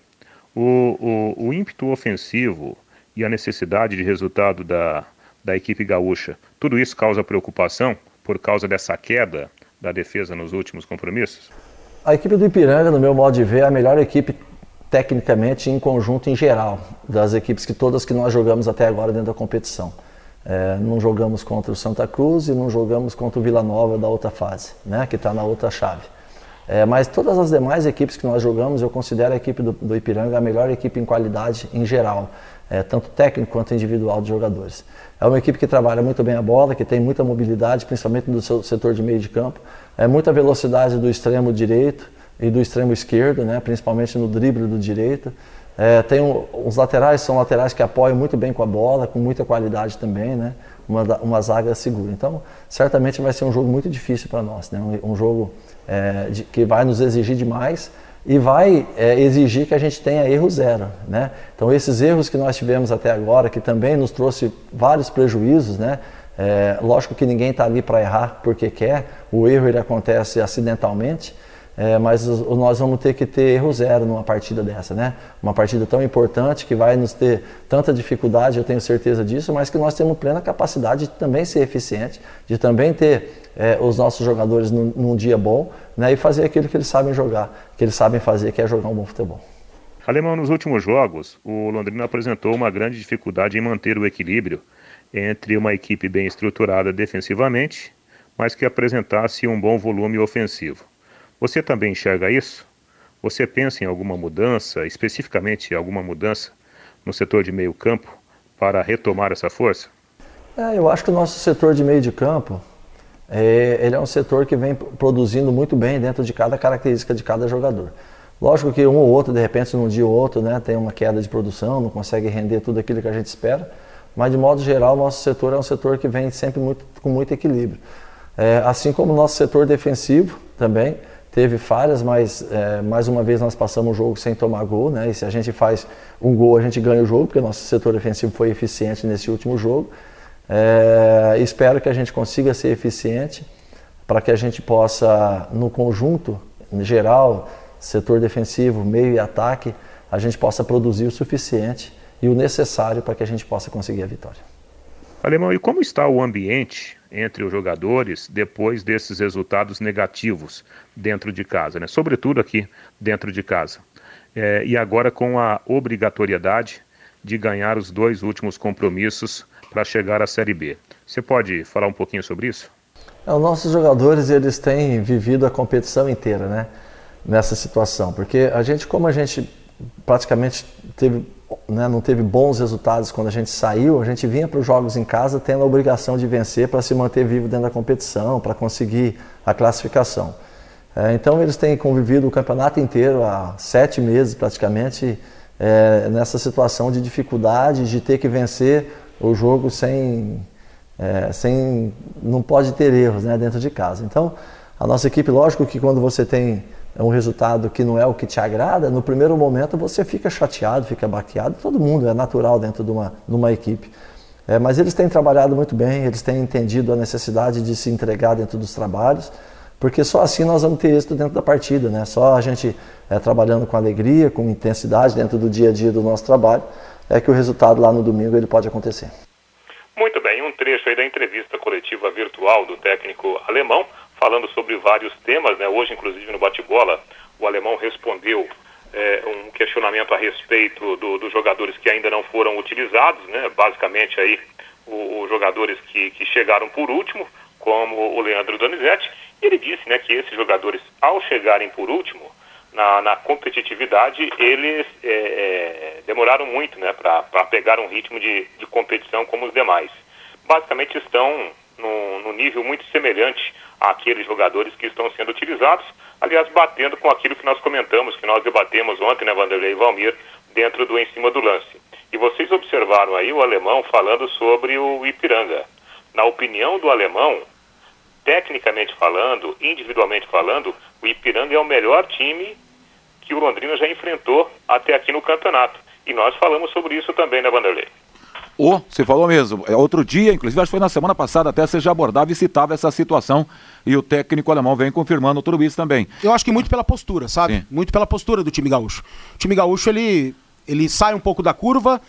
O, o, o ímpeto ofensivo e a necessidade de resultado da, da equipe gaúcha. Tudo isso causa preocupação por causa dessa queda da defesa nos últimos compromissos? A equipe do Ipiranga, no meu modo de ver, é a melhor equipe tecnicamente em conjunto em geral das equipes que todas que nós jogamos até agora dentro da competição. É, não jogamos contra o Santa Cruz e não jogamos contra o Vila Nova da outra fase, né, que está na outra chave. É, mas todas as demais equipes que nós jogamos, eu considero a equipe do, do Ipiranga a melhor equipe em qualidade em geral é, tanto técnico quanto individual de jogadores. É uma equipe que trabalha muito bem a bola, que tem muita mobilidade, principalmente no seu setor de meio de campo, é muita velocidade do extremo direito e do extremo esquerdo, né, principalmente no drible do direito. É, tem um, os laterais, são laterais que apoiam muito bem com a bola, com muita qualidade também, né, uma, uma zaga segura. Então, certamente vai ser um jogo muito difícil para nós, né, um, um jogo é, de, que vai nos exigir demais, e vai é, exigir que a gente tenha erro zero. Né? Então, esses erros que nós tivemos até agora, que também nos trouxe vários prejuízos, né? É, lógico que ninguém está ali para errar porque quer, o erro ele acontece acidentalmente, é, mas nós vamos ter que ter erro zero numa partida dessa, né? Uma partida tão importante que vai nos ter tanta dificuldade, eu tenho certeza disso, mas que nós temos plena capacidade de também ser eficiente, de também ter é, os nossos jogadores num, num dia bom né, e fazer aquilo que eles sabem jogar, que eles sabem fazer, que é jogar um bom futebol. Alemão, nos últimos jogos, o Londrina apresentou uma grande dificuldade em manter o equilíbrio entre uma equipe bem estruturada defensivamente, mas que apresentasse um bom volume ofensivo. Você também enxerga isso? Você pensa em alguma mudança, especificamente alguma mudança no setor de meio campo para retomar essa força? É, eu acho que o nosso setor de meio de campo, é, ele é um setor que vem produzindo muito bem dentro de cada característica de cada jogador. Lógico que um ou outro, de repente, num dia ou outro, né, tem uma queda de produção, não consegue render tudo aquilo que a gente espera, mas de modo geral, nosso setor é um setor que vem sempre muito, com muito equilíbrio. É, assim como o nosso setor defensivo também teve falhas, mas é, mais uma vez nós passamos o jogo sem tomar gol, né? E se a gente faz um gol, a gente ganha o jogo, porque nosso setor defensivo foi eficiente nesse último jogo. É, espero que a gente consiga ser eficiente para que a gente possa, no conjunto em geral, setor defensivo, meio e ataque, a gente possa produzir o suficiente e o necessário para que a gente possa conseguir a vitória. Alemão, e como está o ambiente entre os jogadores depois desses resultados negativos dentro de casa, né? sobretudo aqui dentro de casa? É, e agora com a obrigatoriedade de ganhar os dois últimos compromissos para chegar à Série B. Você pode falar um pouquinho sobre isso? É, os nossos jogadores eles têm vivido a competição inteira, né? Nessa situação, porque a gente, como a gente praticamente teve né, não teve bons resultados quando a gente saiu, a gente vinha para os jogos em casa tendo a obrigação de vencer para se manter vivo dentro da competição, para conseguir a classificação. É, então eles têm convivido o campeonato inteiro há sete meses praticamente é, nessa situação de dificuldade de ter que vencer o jogo sem, é, sem não pode ter erros né, dentro de casa. Então a nossa equipe, lógico que quando você tem um resultado que não é o que te agrada, no primeiro momento você fica chateado, fica baqueado, todo mundo, é natural dentro de uma, de uma equipe. É, mas eles têm trabalhado muito bem, eles têm entendido a necessidade de se entregar dentro dos trabalhos, porque só assim nós vamos ter êxito dentro da partida, né? Só a gente é, trabalhando com alegria, com intensidade dentro do dia a dia do nosso trabalho, é que o resultado lá no domingo ele pode acontecer. Muito bem, um trecho aí da entrevista coletiva virtual do técnico alemão, falando sobre vários temas. Né? Hoje, inclusive, no bate-bola, o alemão respondeu é, um questionamento a respeito do, dos jogadores que ainda não foram utilizados, né? basicamente aí os jogadores que, que chegaram por último, como o Leandro Donizete. Ele disse né, que esses jogadores, ao chegarem por último, na, na competitividade, eles é, é, demoraram muito né, para pegar um ritmo de, de competição como os demais. Basicamente estão no, no nível muito semelhante àqueles jogadores que estão sendo utilizados, aliás, batendo com aquilo que nós comentamos, que nós debatemos ontem, né, Vanderlei e Valmir, dentro do em cima do lance. E vocês observaram aí o alemão falando sobre o Ipiranga. Na opinião do alemão, tecnicamente falando, individualmente falando, o Ipiranga é o melhor time que o Londrina já enfrentou até aqui no campeonato. E nós falamos sobre isso também, né, Vanderlei? O, você falou mesmo, é outro dia, inclusive acho que foi na semana passada até você já abordava e citava essa situação e o técnico alemão vem confirmando tudo isso também. Eu acho que muito pela postura, sabe? Sim. Muito pela postura do time gaúcho. O time gaúcho, ele, ele sai um pouco da curva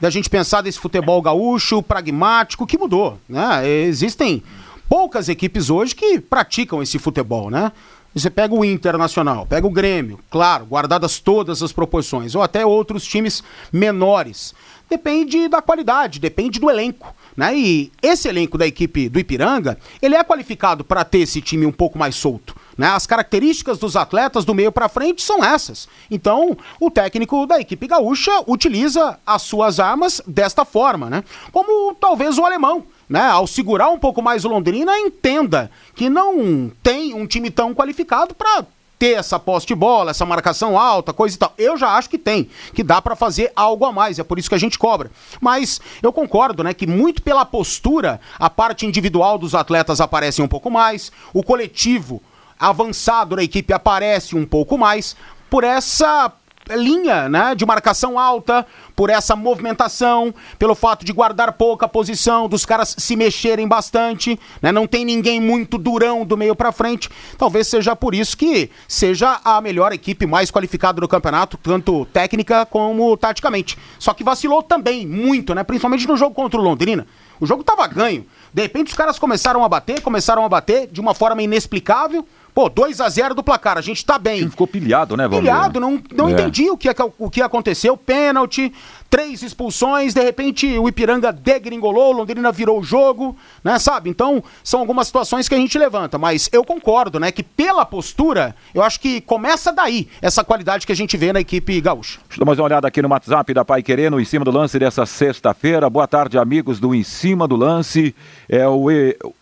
da gente pensar desse futebol gaúcho, pragmático, que mudou, né? Existem poucas equipes hoje que praticam esse futebol, né? Você pega o Internacional, pega o Grêmio, claro, guardadas todas as proporções, ou até outros times menores depende da qualidade, depende do elenco. Né? E esse elenco da equipe do Ipiranga, ele é qualificado para ter esse time um pouco mais solto. Né? As características dos atletas do meio para frente são essas. Então, o técnico da equipe gaúcha utiliza as suas armas desta forma, né? Como talvez o alemão, né? Ao segurar um pouco mais o Londrina, entenda que não tem um time tão qualificado para ter essa posse de bola, essa marcação alta, coisa e tal. Eu já acho que tem, que dá para fazer algo a mais, é por isso que a gente cobra. Mas eu concordo, né, que muito pela postura, a parte individual dos atletas aparece um pouco mais, o coletivo avançado da equipe aparece um pouco mais, por essa linha né, de marcação alta, por essa movimentação, pelo fato de guardar pouca posição, dos caras se mexerem bastante, né, não tem ninguém muito durão do meio para frente. Talvez seja por isso que seja a melhor equipe mais qualificada do campeonato, tanto técnica como taticamente. Só que vacilou também muito, né, principalmente no jogo contra o Londrina. O jogo estava ganho. De repente os caras começaram a bater, começaram a bater de uma forma inexplicável. Pô, 2 a 0 do placar, a gente tá bem. Time ficou pilhado, né, Valmir? Pilhado, não, não é. entendi o que, o que aconteceu. Pênalti, três expulsões, de repente o Ipiranga degringolou, Londrina virou o jogo, né, sabe? Então, são algumas situações que a gente levanta, mas eu concordo, né, que pela postura, eu acho que começa daí essa qualidade que a gente vê na equipe gaúcha. Deixa eu dar mais uma olhada aqui no WhatsApp da Pai Querendo, em cima do lance dessa sexta-feira. Boa tarde, amigos do Em Cima do Lance. É o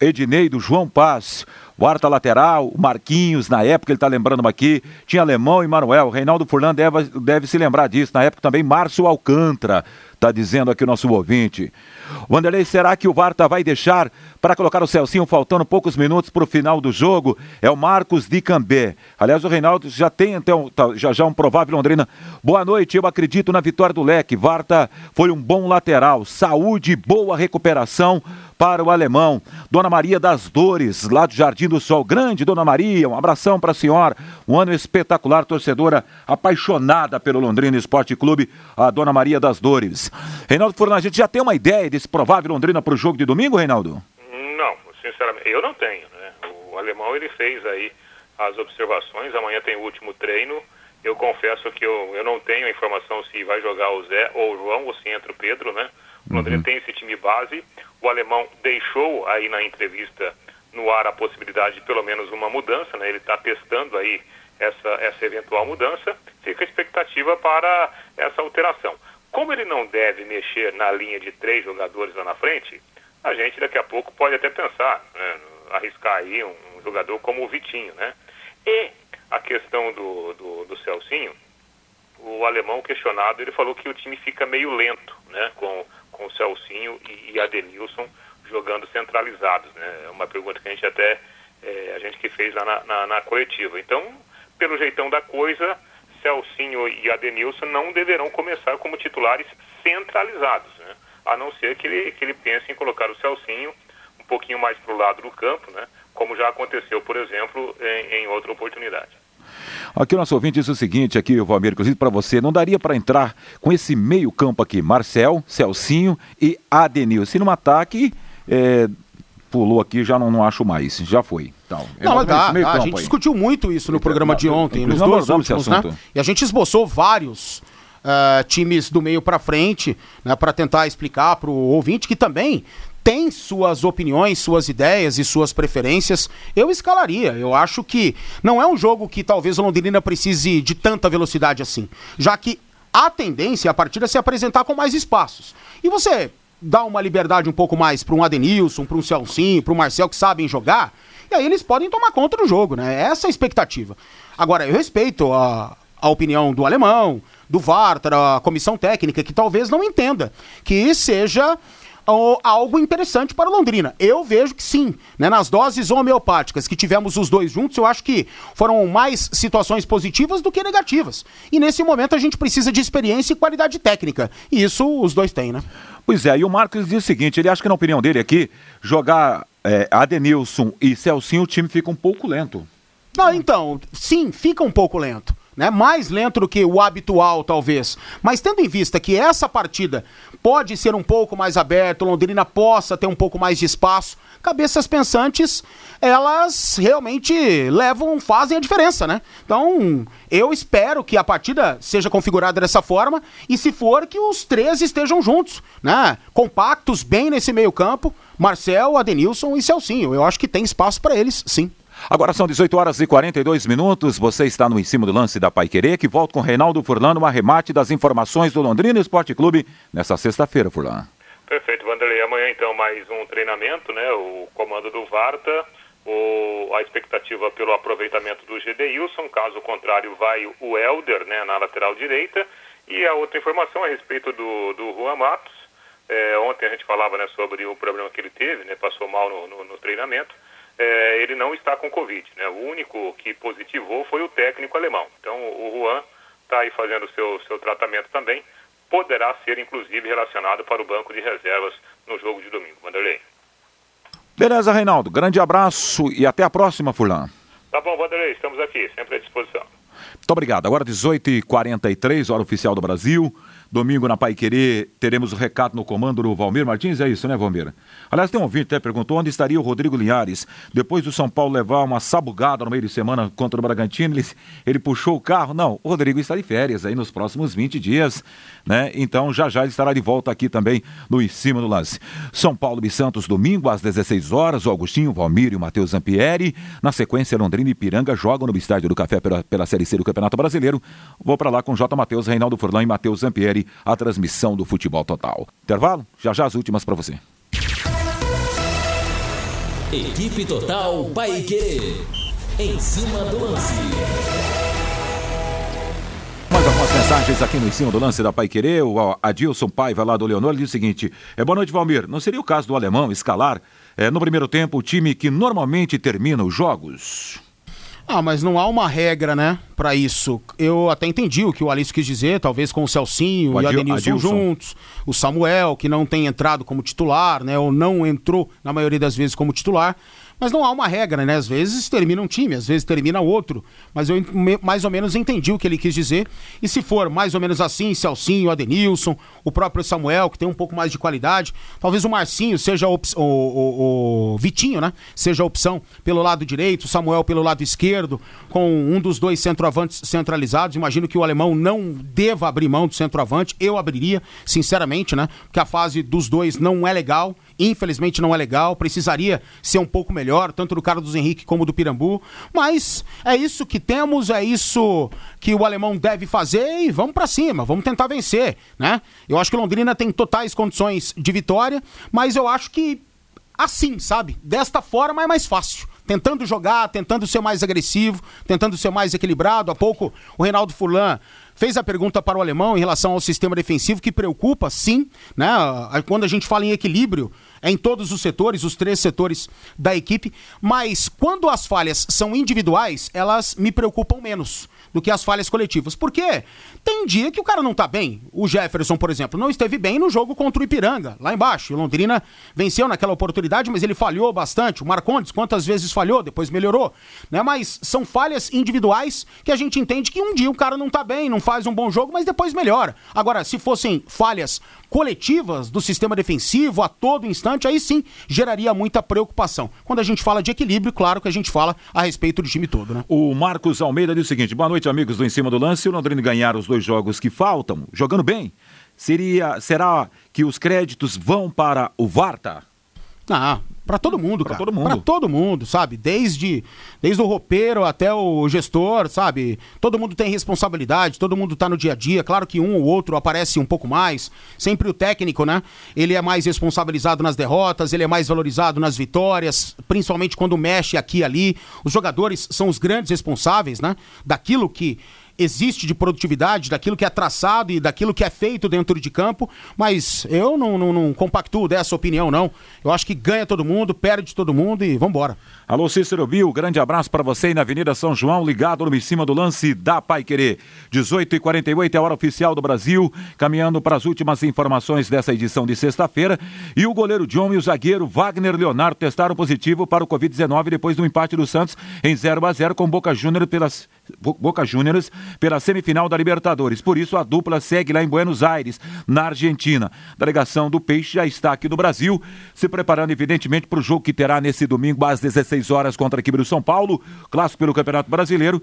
Ednei do João Paz. Quarta lateral, Marquinhos, na época, ele está lembrando aqui, tinha Alemão e Manuel. Reinaldo Furlan deve, deve se lembrar disso. Na época também, Márcio Alcântara. Tá dizendo aqui o nosso ouvinte. Vanderlei, será que o Varta vai deixar para colocar o Celcinho faltando poucos minutos para o final do jogo? É o Marcos de Cambé. Aliás, o Reinaldo já tem então, tá, já, já um provável Londrina. Boa noite, eu acredito na vitória do Leque. Varta foi um bom lateral. Saúde, boa recuperação para o alemão. Dona Maria das Dores, lá do Jardim do Sol. Grande Dona Maria, um abração para a senhora. Um ano espetacular, torcedora apaixonada pelo Londrina Esporte Clube, a Dona Maria das Dores. Reinaldo Furlan, a gente já tem uma ideia desse provável Londrina para o jogo de domingo, Reinaldo? Não, sinceramente, eu não tenho. Né? O alemão ele fez aí as observações, amanhã tem o último treino. Eu confesso que eu, eu não tenho a informação se vai jogar o Zé ou o João ou se entra o Pedro, né? O Londrina uhum. tem esse time base. O alemão deixou aí na entrevista no ar a possibilidade de pelo menos uma mudança, né? Ele está testando aí essa, essa eventual mudança. Fica a expectativa para essa alteração. Como ele não deve mexer na linha de três jogadores lá na frente, a gente daqui a pouco pode até pensar, né? arriscar aí um, um, jogador como o Vitinho, né? E a questão do, do, do Celcinho, o alemão questionado, ele falou que o time fica meio lento, né? Com com o Celcinho e, e Adenilson jogando centralizados. Né? É uma pergunta que a gente até, é, a gente que fez lá na, na, na, coletiva. Então, pelo jeitão da coisa, Celcinho e Adenilson não deverão começar como titulares centralizados, né? a não ser que ele, que ele pense em colocar o Celcinho um pouquinho mais para o lado do campo, né? como já aconteceu, por exemplo, em, em outra oportunidade. Aqui o nosso ouvinte diz o seguinte, aqui, Valmir, inclusive para você, não daria para entrar com esse meio campo aqui, Marcel, Celcinho e Adenil. Se no ataque, é, pulou aqui, já não, não acho mais, já foi. Então, não, mas dá, dá. a gente aí. discutiu muito isso no programa de ontem, nos dois últimos, né? E a gente esboçou vários uh, times do meio para frente, né, para tentar explicar para o ouvinte que também tem suas opiniões, suas ideias e suas preferências, eu escalaria. Eu acho que não é um jogo que talvez o Londrina precise de tanta velocidade assim, já que a tendência é a partida se apresentar com mais espaços. E você dá uma liberdade um pouco mais para um Adenilson, para um Celcinho, para um Marcel que sabem jogar, e aí eles podem tomar conta do jogo, né? Essa é a expectativa. Agora, eu respeito a, a opinião do alemão, do Vartar, a comissão técnica, que talvez não entenda que seja algo interessante para Londrina. Eu vejo que sim. Né? Nas doses homeopáticas que tivemos os dois juntos, eu acho que foram mais situações positivas do que negativas. E nesse momento a gente precisa de experiência e qualidade técnica. E isso os dois têm, né? Pois é, e o Marcos diz o seguinte: ele acha que, na opinião dele aqui, jogar é, Adenilson e Celcinho, o time fica um pouco lento. Não, então, sim, fica um pouco lento né? Mais lento do que o habitual, talvez. Mas tendo em vista que essa partida pode ser um pouco mais aberta, Londrina possa ter um pouco mais de espaço, cabeças pensantes, elas realmente levam, fazem a diferença, né? Então, eu espero que a partida seja configurada dessa forma e se for que os três estejam juntos, né? Compactos, bem nesse meio-campo, Marcel, Adenilson e Celcinho. Eu acho que tem espaço para eles, sim. Agora são 18 horas e 42 minutos. Você está no em cima do lance da Pai Querer, que volta com Reinaldo Furlan no arremate das informações do Londrina Esporte Clube nessa sexta-feira, Furlan. Perfeito, Vanderlei. Amanhã, então, mais um treinamento, né? O comando do Varta, o, a expectativa pelo aproveitamento do Gedeilson, caso contrário, vai o Helder, né, na lateral direita. E a outra informação a respeito do, do Juan Matos. É, ontem a gente falava né, sobre o problema que ele teve, né? Passou mal no, no, no treinamento é, ele não está com Covid. Né? O único que positivou foi o técnico alemão. Então o Juan está aí fazendo o seu, seu tratamento também. Poderá ser, inclusive, relacionado para o banco de reservas no jogo de domingo. Vanderlei. Beleza, Reinaldo. Grande abraço e até a próxima, Furlan. Tá bom, Vanderlei. Estamos aqui, sempre à disposição. Muito obrigado. Agora 18h43, hora oficial do Brasil. Domingo na Pai Querer teremos o recado no comando do Valmir Martins, é isso, né, Valmir? Aliás, tem um ouvinte até perguntou onde estaria o Rodrigo Linhares depois do São Paulo levar uma sabugada no meio de semana contra o Bragantino. Ele, ele puxou o carro. Não, o Rodrigo está de férias aí nos próximos 20 dias, né? Então já já ele estará de volta aqui também no Em Cima do Lance. São Paulo e Santos, domingo às 16 horas. O Agostinho, o Valmir e o Matheus Zampieri. Na sequência, Londrina e Piranga jogam no estádio do Café pela, pela Série C do Campeonato Brasileiro. Vou para lá com J. Matheus, Reinaldo Furlan e Matheus Zampieri, a transmissão do futebol total. Intervalo? Já já as últimas para você. Equipe Total Paique. Em cima do lance. Mais algumas mensagens aqui no em cima do lance da Pai Querer. O Adilson Paiva lá do Leonor diz o seguinte: é, Boa noite, Valmir. Não seria o caso do alemão escalar é, no primeiro tempo o time que normalmente termina os jogos? Ah, mas não há uma regra, né, para isso. Eu até entendi o que o Alice quis dizer, talvez com o Celcinho o e o Adenilson juntos, o Samuel, que não tem entrado como titular, né, ou não entrou na maioria das vezes como titular. Mas não há uma regra, né? Às vezes termina um time, às vezes termina outro. Mas eu mais ou menos entendi o que ele quis dizer. E se for mais ou menos assim, Celcinho, Adenilson, o próprio Samuel, que tem um pouco mais de qualidade, talvez o Marcinho seja o, o, o Vitinho, né? Seja a opção pelo lado direito, o Samuel pelo lado esquerdo, com um dos dois centroavantes centralizados. Imagino que o alemão não deva abrir mão do centroavante. Eu abriria, sinceramente, né? Porque a fase dos dois não é legal. Infelizmente não é legal, precisaria ser um pouco melhor, tanto do Carlos Henrique como do Pirambu. Mas é isso que temos, é isso que o alemão deve fazer e vamos para cima, vamos tentar vencer, né? Eu acho que Londrina tem totais condições de vitória, mas eu acho que assim, sabe? Desta forma é mais fácil tentando jogar, tentando ser mais agressivo, tentando ser mais equilibrado. Há pouco o Reinaldo Furlan fez a pergunta para o alemão em relação ao sistema defensivo, que preocupa, sim, né? Quando a gente fala em equilíbrio, é em todos os setores, os três setores da equipe, mas quando as falhas são individuais, elas me preocupam menos do que as falhas coletivas. Por quê? Tem dia que o cara não tá bem. O Jefferson, por exemplo, não esteve bem no jogo contra o Ipiranga, lá embaixo. O Londrina venceu naquela oportunidade, mas ele falhou bastante. O Marcondes, quantas vezes falhou, depois melhorou. Né? Mas são falhas individuais que a gente entende que um dia o cara não tá bem, não faz um bom jogo, mas depois melhora. Agora, se fossem falhas coletivas do sistema defensivo a todo instante, aí sim geraria muita preocupação. Quando a gente fala de equilíbrio, claro que a gente fala a respeito do time todo, né? O Marcos Almeida diz o seguinte: boa noite, amigos do Em Cima do Lance. Se o Londrina ganhar os dois jogos que faltam, jogando bem, seria, será que os créditos vão para o Varta? Ah, para todo mundo, pra cara. Todo mundo. Pra todo mundo, sabe? Desde, desde o roupeiro até o gestor, sabe? Todo mundo tem responsabilidade, todo mundo tá no dia a dia. Claro que um ou outro aparece um pouco mais. Sempre o técnico, né? Ele é mais responsabilizado nas derrotas, ele é mais valorizado nas vitórias, principalmente quando mexe aqui e ali. Os jogadores são os grandes responsáveis, né? Daquilo que existe de produtividade, daquilo que é traçado e daquilo que é feito dentro de campo, mas eu não, não, não compactuo dessa opinião, não. Eu acho que ganha todo mundo, perde todo mundo e vambora. Alô, Cícero Bill, grande abraço para você aí na Avenida São João, ligado no em cima do lance da Pai Querer. 18 e 48 é a hora oficial do Brasil, caminhando para as últimas informações dessa edição de sexta-feira. E o goleiro John e o zagueiro Wagner Leonardo testaram positivo para o Covid-19 depois do empate do Santos em 0 a 0 com Boca Juniors pelas Boca Juniors pela semifinal da Libertadores. Por isso, a dupla segue lá em Buenos Aires, na Argentina. A delegação do Peixe já está aqui no Brasil, se preparando, evidentemente, para o jogo que terá nesse domingo às 16 horas contra a equipe do São Paulo, clássico pelo Campeonato Brasileiro.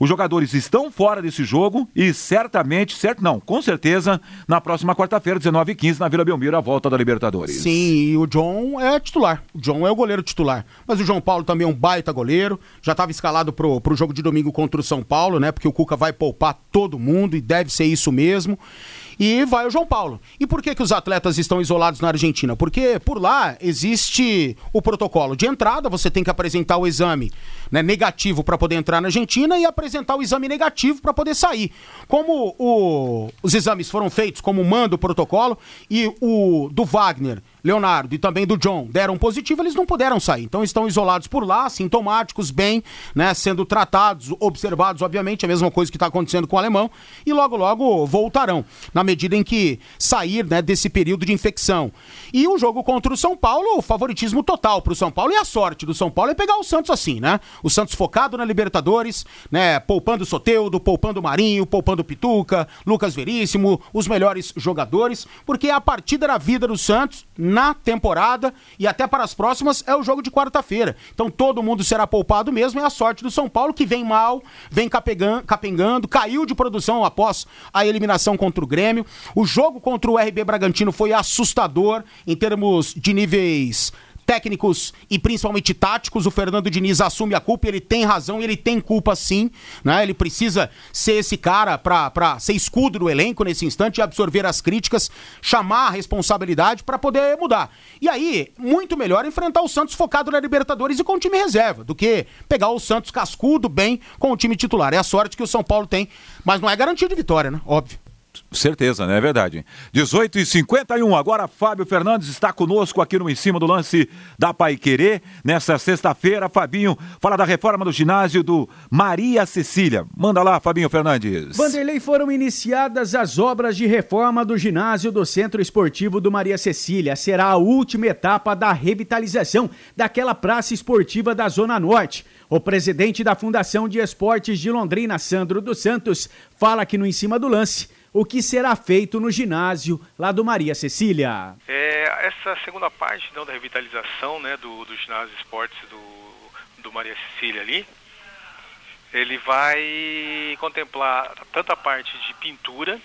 Os jogadores estão fora desse jogo e certamente, certo não, com certeza, na próxima quarta-feira, 19 h 15 na Vila Belmiro, a volta da Libertadores. Sim, e o John é titular. O John é o goleiro titular. Mas o João Paulo também é um baita goleiro. Já estava escalado pro, pro jogo de domingo contra o São Paulo, né? Porque o Cuca vai poupar todo mundo e deve ser isso mesmo e vai o João Paulo. E por que, que os atletas estão isolados na Argentina? Porque por lá existe o protocolo de entrada, você tem que apresentar o exame né, negativo para poder entrar na Argentina e apresentar o exame negativo para poder sair. Como o, os exames foram feitos, como manda o protocolo, e o do Wagner Leonardo e também do John deram positivo, eles não puderam sair. Então estão isolados por lá, sintomáticos, bem, né, sendo tratados, observados, obviamente, a mesma coisa que está acontecendo com o alemão, e logo, logo voltarão, na medida em que sair né, desse período de infecção. E o jogo contra o São Paulo, o favoritismo total para o São Paulo, e a sorte do São Paulo é pegar o Santos assim, né? O Santos focado na Libertadores, né, poupando o Soteudo, poupando o Marinho, poupando o Pituca, Lucas Veríssimo, os melhores jogadores, porque a partida da vida do Santos na temporada e até para as próximas é o jogo de quarta-feira. Então todo mundo será poupado mesmo. É a sorte do São Paulo que vem mal, vem capengando, capengando caiu de produção após a eliminação contra o Grêmio. O jogo contra o RB Bragantino foi assustador em termos de níveis técnicos e principalmente táticos. O Fernando Diniz assume a culpa, ele tem razão, ele tem culpa sim, né? Ele precisa ser esse cara para ser escudo do elenco nesse instante, absorver as críticas, chamar a responsabilidade para poder mudar. E aí, muito melhor enfrentar o Santos focado na Libertadores e com o time reserva, do que pegar o Santos cascudo bem com o time titular. É a sorte que o São Paulo tem, mas não é garantia de vitória, né? Óbvio. Certeza, né? É verdade. 18 e 51 agora Fábio Fernandes está conosco aqui no Em Cima do Lance da Pai Querer. Nessa sexta-feira, Fabinho fala da reforma do ginásio do Maria Cecília. Manda lá, Fabinho Fernandes. Vanderlei, foram iniciadas as obras de reforma do ginásio do Centro Esportivo do Maria Cecília. Será a última etapa da revitalização daquela praça esportiva da Zona Norte. O presidente da Fundação de Esportes de Londrina, Sandro dos Santos, fala aqui no Em Cima do Lance o que será feito no ginásio lá do Maria Cecília. É, essa segunda parte então, da revitalização né, do, do ginásio esportes do, do Maria Cecília ali, ele vai contemplar tanto a parte de pintura,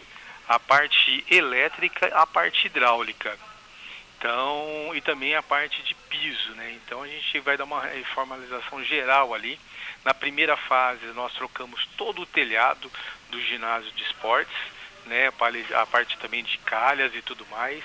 a parte elétrica, a parte hidráulica. Então, e também a parte de piso, né? Então a gente vai dar uma reformalização geral ali. Na primeira fase nós trocamos todo o telhado do ginásio de esportes né, a parte também de calhas e tudo mais.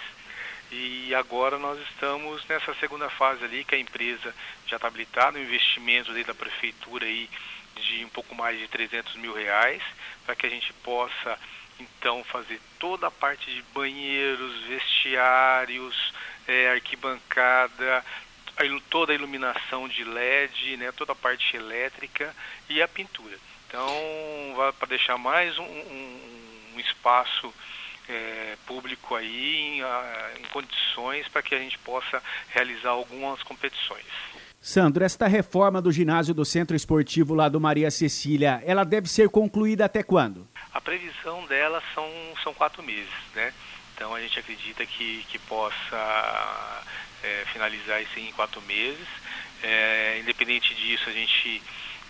E agora nós estamos nessa segunda fase ali, que a empresa já está habilitada, um investimento da prefeitura aí de um pouco mais de 300 mil reais, para que a gente possa então fazer toda a parte de banheiros, vestiários, é, arquibancada, toda a iluminação de LED, né, toda a parte elétrica e a pintura. Então, para deixar mais um, um um espaço é, público aí em, em condições para que a gente possa realizar algumas competições. Sandro, esta reforma do ginásio do Centro Esportivo lá do Maria Cecília, ela deve ser concluída até quando? A previsão dela são, são quatro meses, né? Então a gente acredita que, que possa é, finalizar isso em quatro meses. É, independente disso, a gente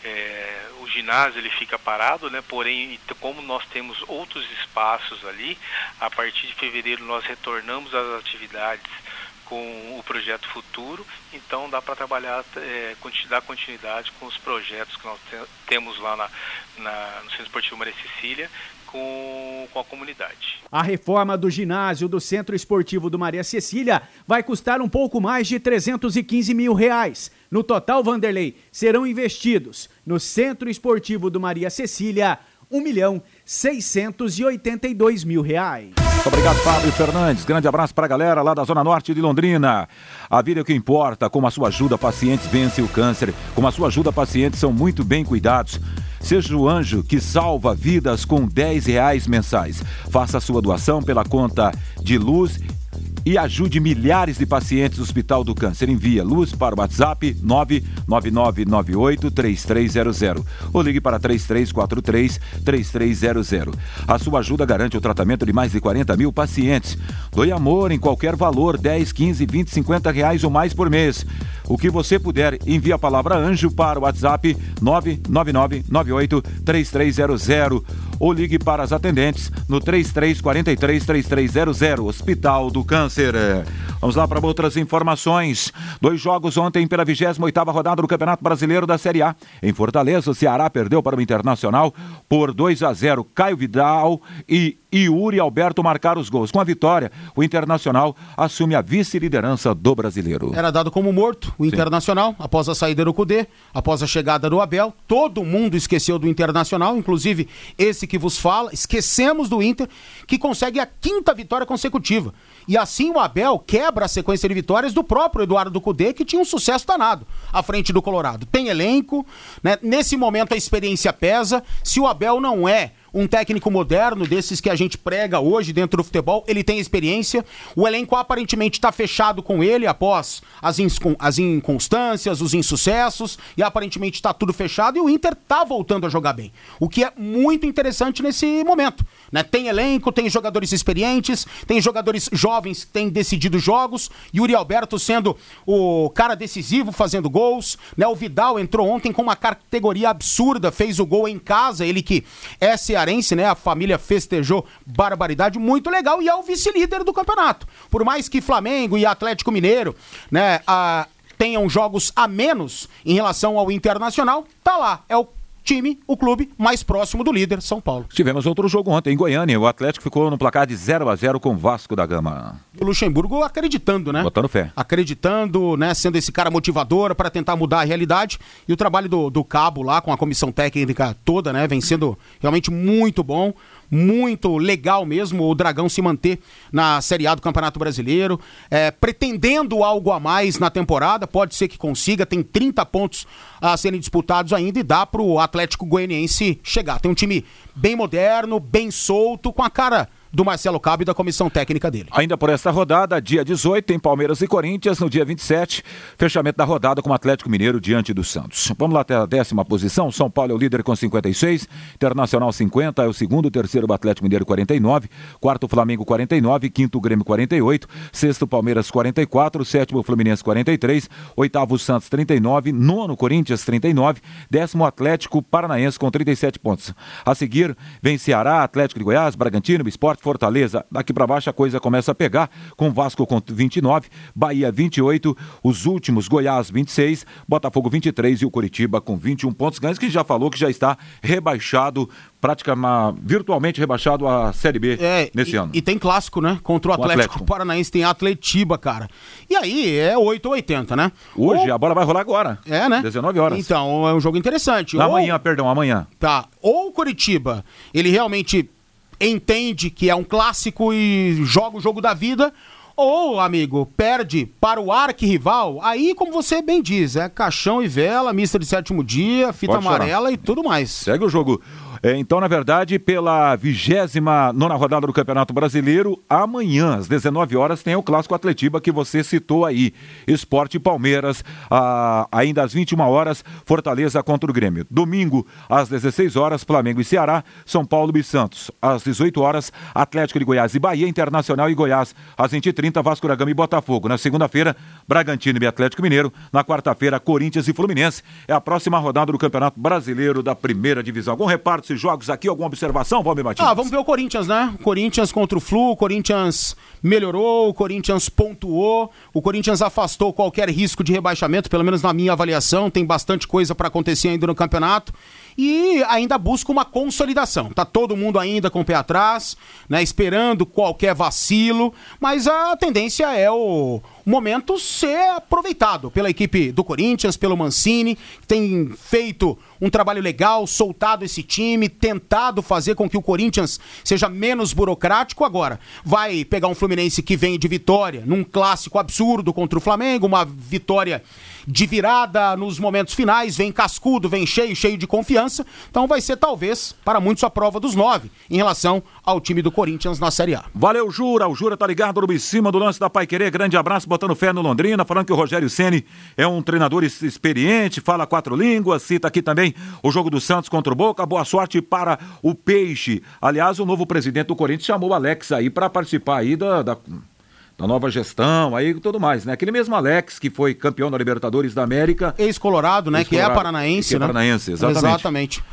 é, o ginásio ele fica parado, né? porém, como nós temos outros espaços ali, a partir de fevereiro nós retornamos às atividades com o projeto futuro, então dá para trabalhar, é, dar continuidade com os projetos que nós temos lá na, na, no Centro Esportivo Maria Cecília, com, com a comunidade. A reforma do ginásio do Centro Esportivo do Maria Cecília vai custar um pouco mais de 315 mil reais. No total, Vanderlei, serão investidos no Centro Esportivo do Maria Cecília 1 milhão 682 mil reais. Muito obrigado, Fábio Fernandes. Grande abraço para a galera lá da Zona Norte de Londrina. A vida é o que importa. Com a sua ajuda, pacientes vencem o câncer. Com a sua ajuda, pacientes são muito bem cuidados. Seja o anjo que salva vidas com 10 reais mensais. Faça sua doação pela conta de luz e ajude milhares de pacientes do Hospital do Câncer. Envia luz para o WhatsApp 999983300 ou ligue para 3343-3300. A sua ajuda garante o tratamento de mais de 40 mil pacientes. Doe amor em qualquer valor, 10, 15, 20, 50 reais ou mais por mês. O que você puder, envie a palavra anjo para o WhatsApp 999983300 ou ligue para as atendentes no 3343-3300 Hospital do Câncer. Vamos lá para outras informações. Dois jogos ontem pela 28ª rodada do Campeonato Brasileiro da Série A. Em Fortaleza, o Ceará perdeu para o Internacional por 2 a 0. Caio Vidal e Yuri Alberto marcaram os gols. Com a vitória, o Internacional assume a vice-liderança do brasileiro. Era dado como morto o Internacional Sim. após a saída do Cudê, após a chegada do Abel. Todo mundo esqueceu do Internacional, inclusive esse que vos fala. Esquecemos do Inter, que consegue a quinta vitória consecutiva. E assim o Abel quebra a sequência de vitórias do próprio Eduardo Cudê, que tinha um sucesso danado à frente do Colorado. Tem elenco, né? nesse momento a experiência pesa. Se o Abel não é um técnico moderno, desses que a gente prega hoje dentro do futebol, ele tem experiência. O elenco aparentemente está fechado com ele após as, as inconstâncias, os insucessos, e aparentemente está tudo fechado. E o Inter está voltando a jogar bem, o que é muito interessante nesse momento. Né? Tem elenco, tem jogadores experientes, tem jogadores jovens que têm decidido jogos. Yuri Alberto sendo o cara decisivo, fazendo gols. Né? O Vidal entrou ontem com uma categoria absurda, fez o gol em casa, ele que é cearense, né? A família festejou barbaridade, muito legal, e é o vice-líder do campeonato. Por mais que Flamengo e Atlético Mineiro, né? A, tenham jogos a menos em relação ao Internacional, tá lá. É o time, o clube mais próximo do líder, São Paulo. Tivemos outro jogo ontem em Goiânia. O Atlético ficou no placar de 0 a 0 com o Vasco da Gama. O Luxemburgo acreditando, né? Botando fé. Acreditando, né? Sendo esse cara motivador para tentar mudar a realidade. E o trabalho do, do Cabo lá, com a comissão técnica toda, né? Vem sendo realmente muito bom muito legal mesmo o Dragão se manter na Série A do Campeonato Brasileiro, é, pretendendo algo a mais na temporada, pode ser que consiga, tem 30 pontos a serem disputados ainda e dá para o Atlético Goianiense chegar. Tem um time bem moderno, bem solto, com a cara do Marcelo Cabo e da comissão técnica dele. Ainda por esta rodada, dia 18, tem Palmeiras e Corinthians, no dia 27, fechamento da rodada com o Atlético Mineiro diante do Santos. Vamos lá até a décima posição, São Paulo é o líder com 56, Internacional 50, é o segundo, terceiro o Atlético Mineiro 49, quarto Flamengo 49, quinto Grêmio 48, sexto Palmeiras 44, sétimo Fluminense 43, oitavo Santos 39, nono Corinthians 39, décimo Atlético Paranaense com 37 pontos. A seguir, vem Ceará, Atlético de Goiás, Bragantino, Esporte Fortaleza. Daqui para baixo a coisa começa a pegar, com Vasco com 29, Bahia 28, os últimos Goiás 26, Botafogo 23 e o Curitiba com 21 pontos ganhos, que já falou que já está rebaixado praticamente virtualmente rebaixado à Série B é, nesse e, ano. E tem clássico, né? Contra o Atlético, o Atlético. Paranaense, tem Atletiba, cara. E aí é 8 ou 80, né? Hoje ou... a bola vai rolar agora. É, né? 19 horas. Então, é um jogo interessante. Amanhã, ou... perdão, amanhã. Tá. Ou o Curitiba, ele realmente entende que é um clássico e joga o jogo da vida, ou, amigo, perde para o arquirrival, aí, como você bem diz, é caixão e vela, mista de sétimo dia, fita Pode amarela chorar. e tudo mais. Segue o jogo. É, então, na verdade, pela vigésima nona rodada do Campeonato Brasileiro, amanhã, às 19 horas, tem o Clássico Atletiba que você citou aí. Esporte Palmeiras, ah, ainda às 21 horas, Fortaleza contra o Grêmio. Domingo, às 16 horas, Flamengo e Ceará, São Paulo e Santos. Às 18 horas, Atlético de Goiás e Bahia, Internacional e Goiás. Às 20h30, Vasco da Gama e Botafogo. Na segunda-feira, Bragantino e Atlético Mineiro. Na quarta-feira, Corinthians e Fluminense. É a próxima rodada do Campeonato Brasileiro da Primeira Divisão. Algum reparto jogos aqui? Alguma observação, Valmir Martins? Ah, vamos ver o Corinthians, né? Corinthians contra o Flu, o Corinthians melhorou, o Corinthians pontuou, o Corinthians afastou qualquer risco de rebaixamento, pelo menos na minha avaliação, tem bastante coisa para acontecer ainda no campeonato e ainda busca uma consolidação. Tá todo mundo ainda com o pé atrás, né, esperando qualquer vacilo, mas a tendência é o momento ser aproveitado pela equipe do Corinthians, pelo Mancini, que tem feito um trabalho legal, soltado esse time, tentado fazer com que o Corinthians seja menos burocrático. Agora, vai pegar um Fluminense que vem de vitória, num clássico absurdo contra o Flamengo, uma vitória de virada nos momentos finais, vem cascudo, vem cheio, cheio de confiança. Então vai ser talvez para muitos a prova dos nove em relação ao time do Corinthians na Série A. Valeu, Jura. O Jura tá ligado no em cima do lance da Pai. Grande abraço, botando fé no Londrina, falando que o Rogério Ceni é um treinador experiente, fala quatro línguas, cita aqui também o jogo do Santos contra o Boca. Boa sorte para o Peixe. Aliás, o novo presidente do Corinthians chamou o Alex aí para participar aí da, da da nova gestão, aí tudo mais, né? Aquele mesmo Alex que foi campeão da Libertadores da América. Ex-Colorado, né? Ex que é paranaense, que é né? paranaense, exatamente. Exatamente.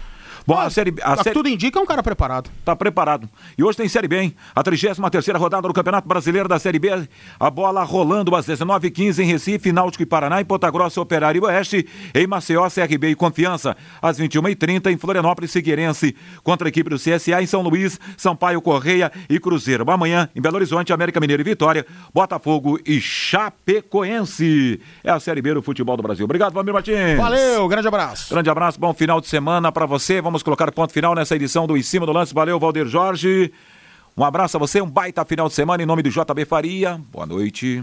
Bom, a série, a série... Tudo indica é um cara preparado. Tá preparado. E hoje tem Série B, hein? A 33 rodada do Campeonato Brasileiro da Série B. A bola rolando às 19h15 em Recife, Náutico e Paraná, em Ponta Grossa, Operário e Oeste, em Maceió, CRB e Confiança. Às 21h30 em Florianópolis, Figueirense, contra a equipe do CSA em São Luís, Sampaio, Correia e Cruzeiro. Amanhã, em Belo Horizonte, América Mineiro e Vitória, Botafogo e Chapecoense. É a Série B do futebol do Brasil. Obrigado, Valmir Martins. Valeu, grande abraço. Grande abraço, bom final de semana para você. Vamos Vamos colocar ponto final nessa edição do Em Cima do Lance. Valeu, Valdir Jorge. Um abraço a você, um baita final de semana em nome do JB Faria. Boa noite.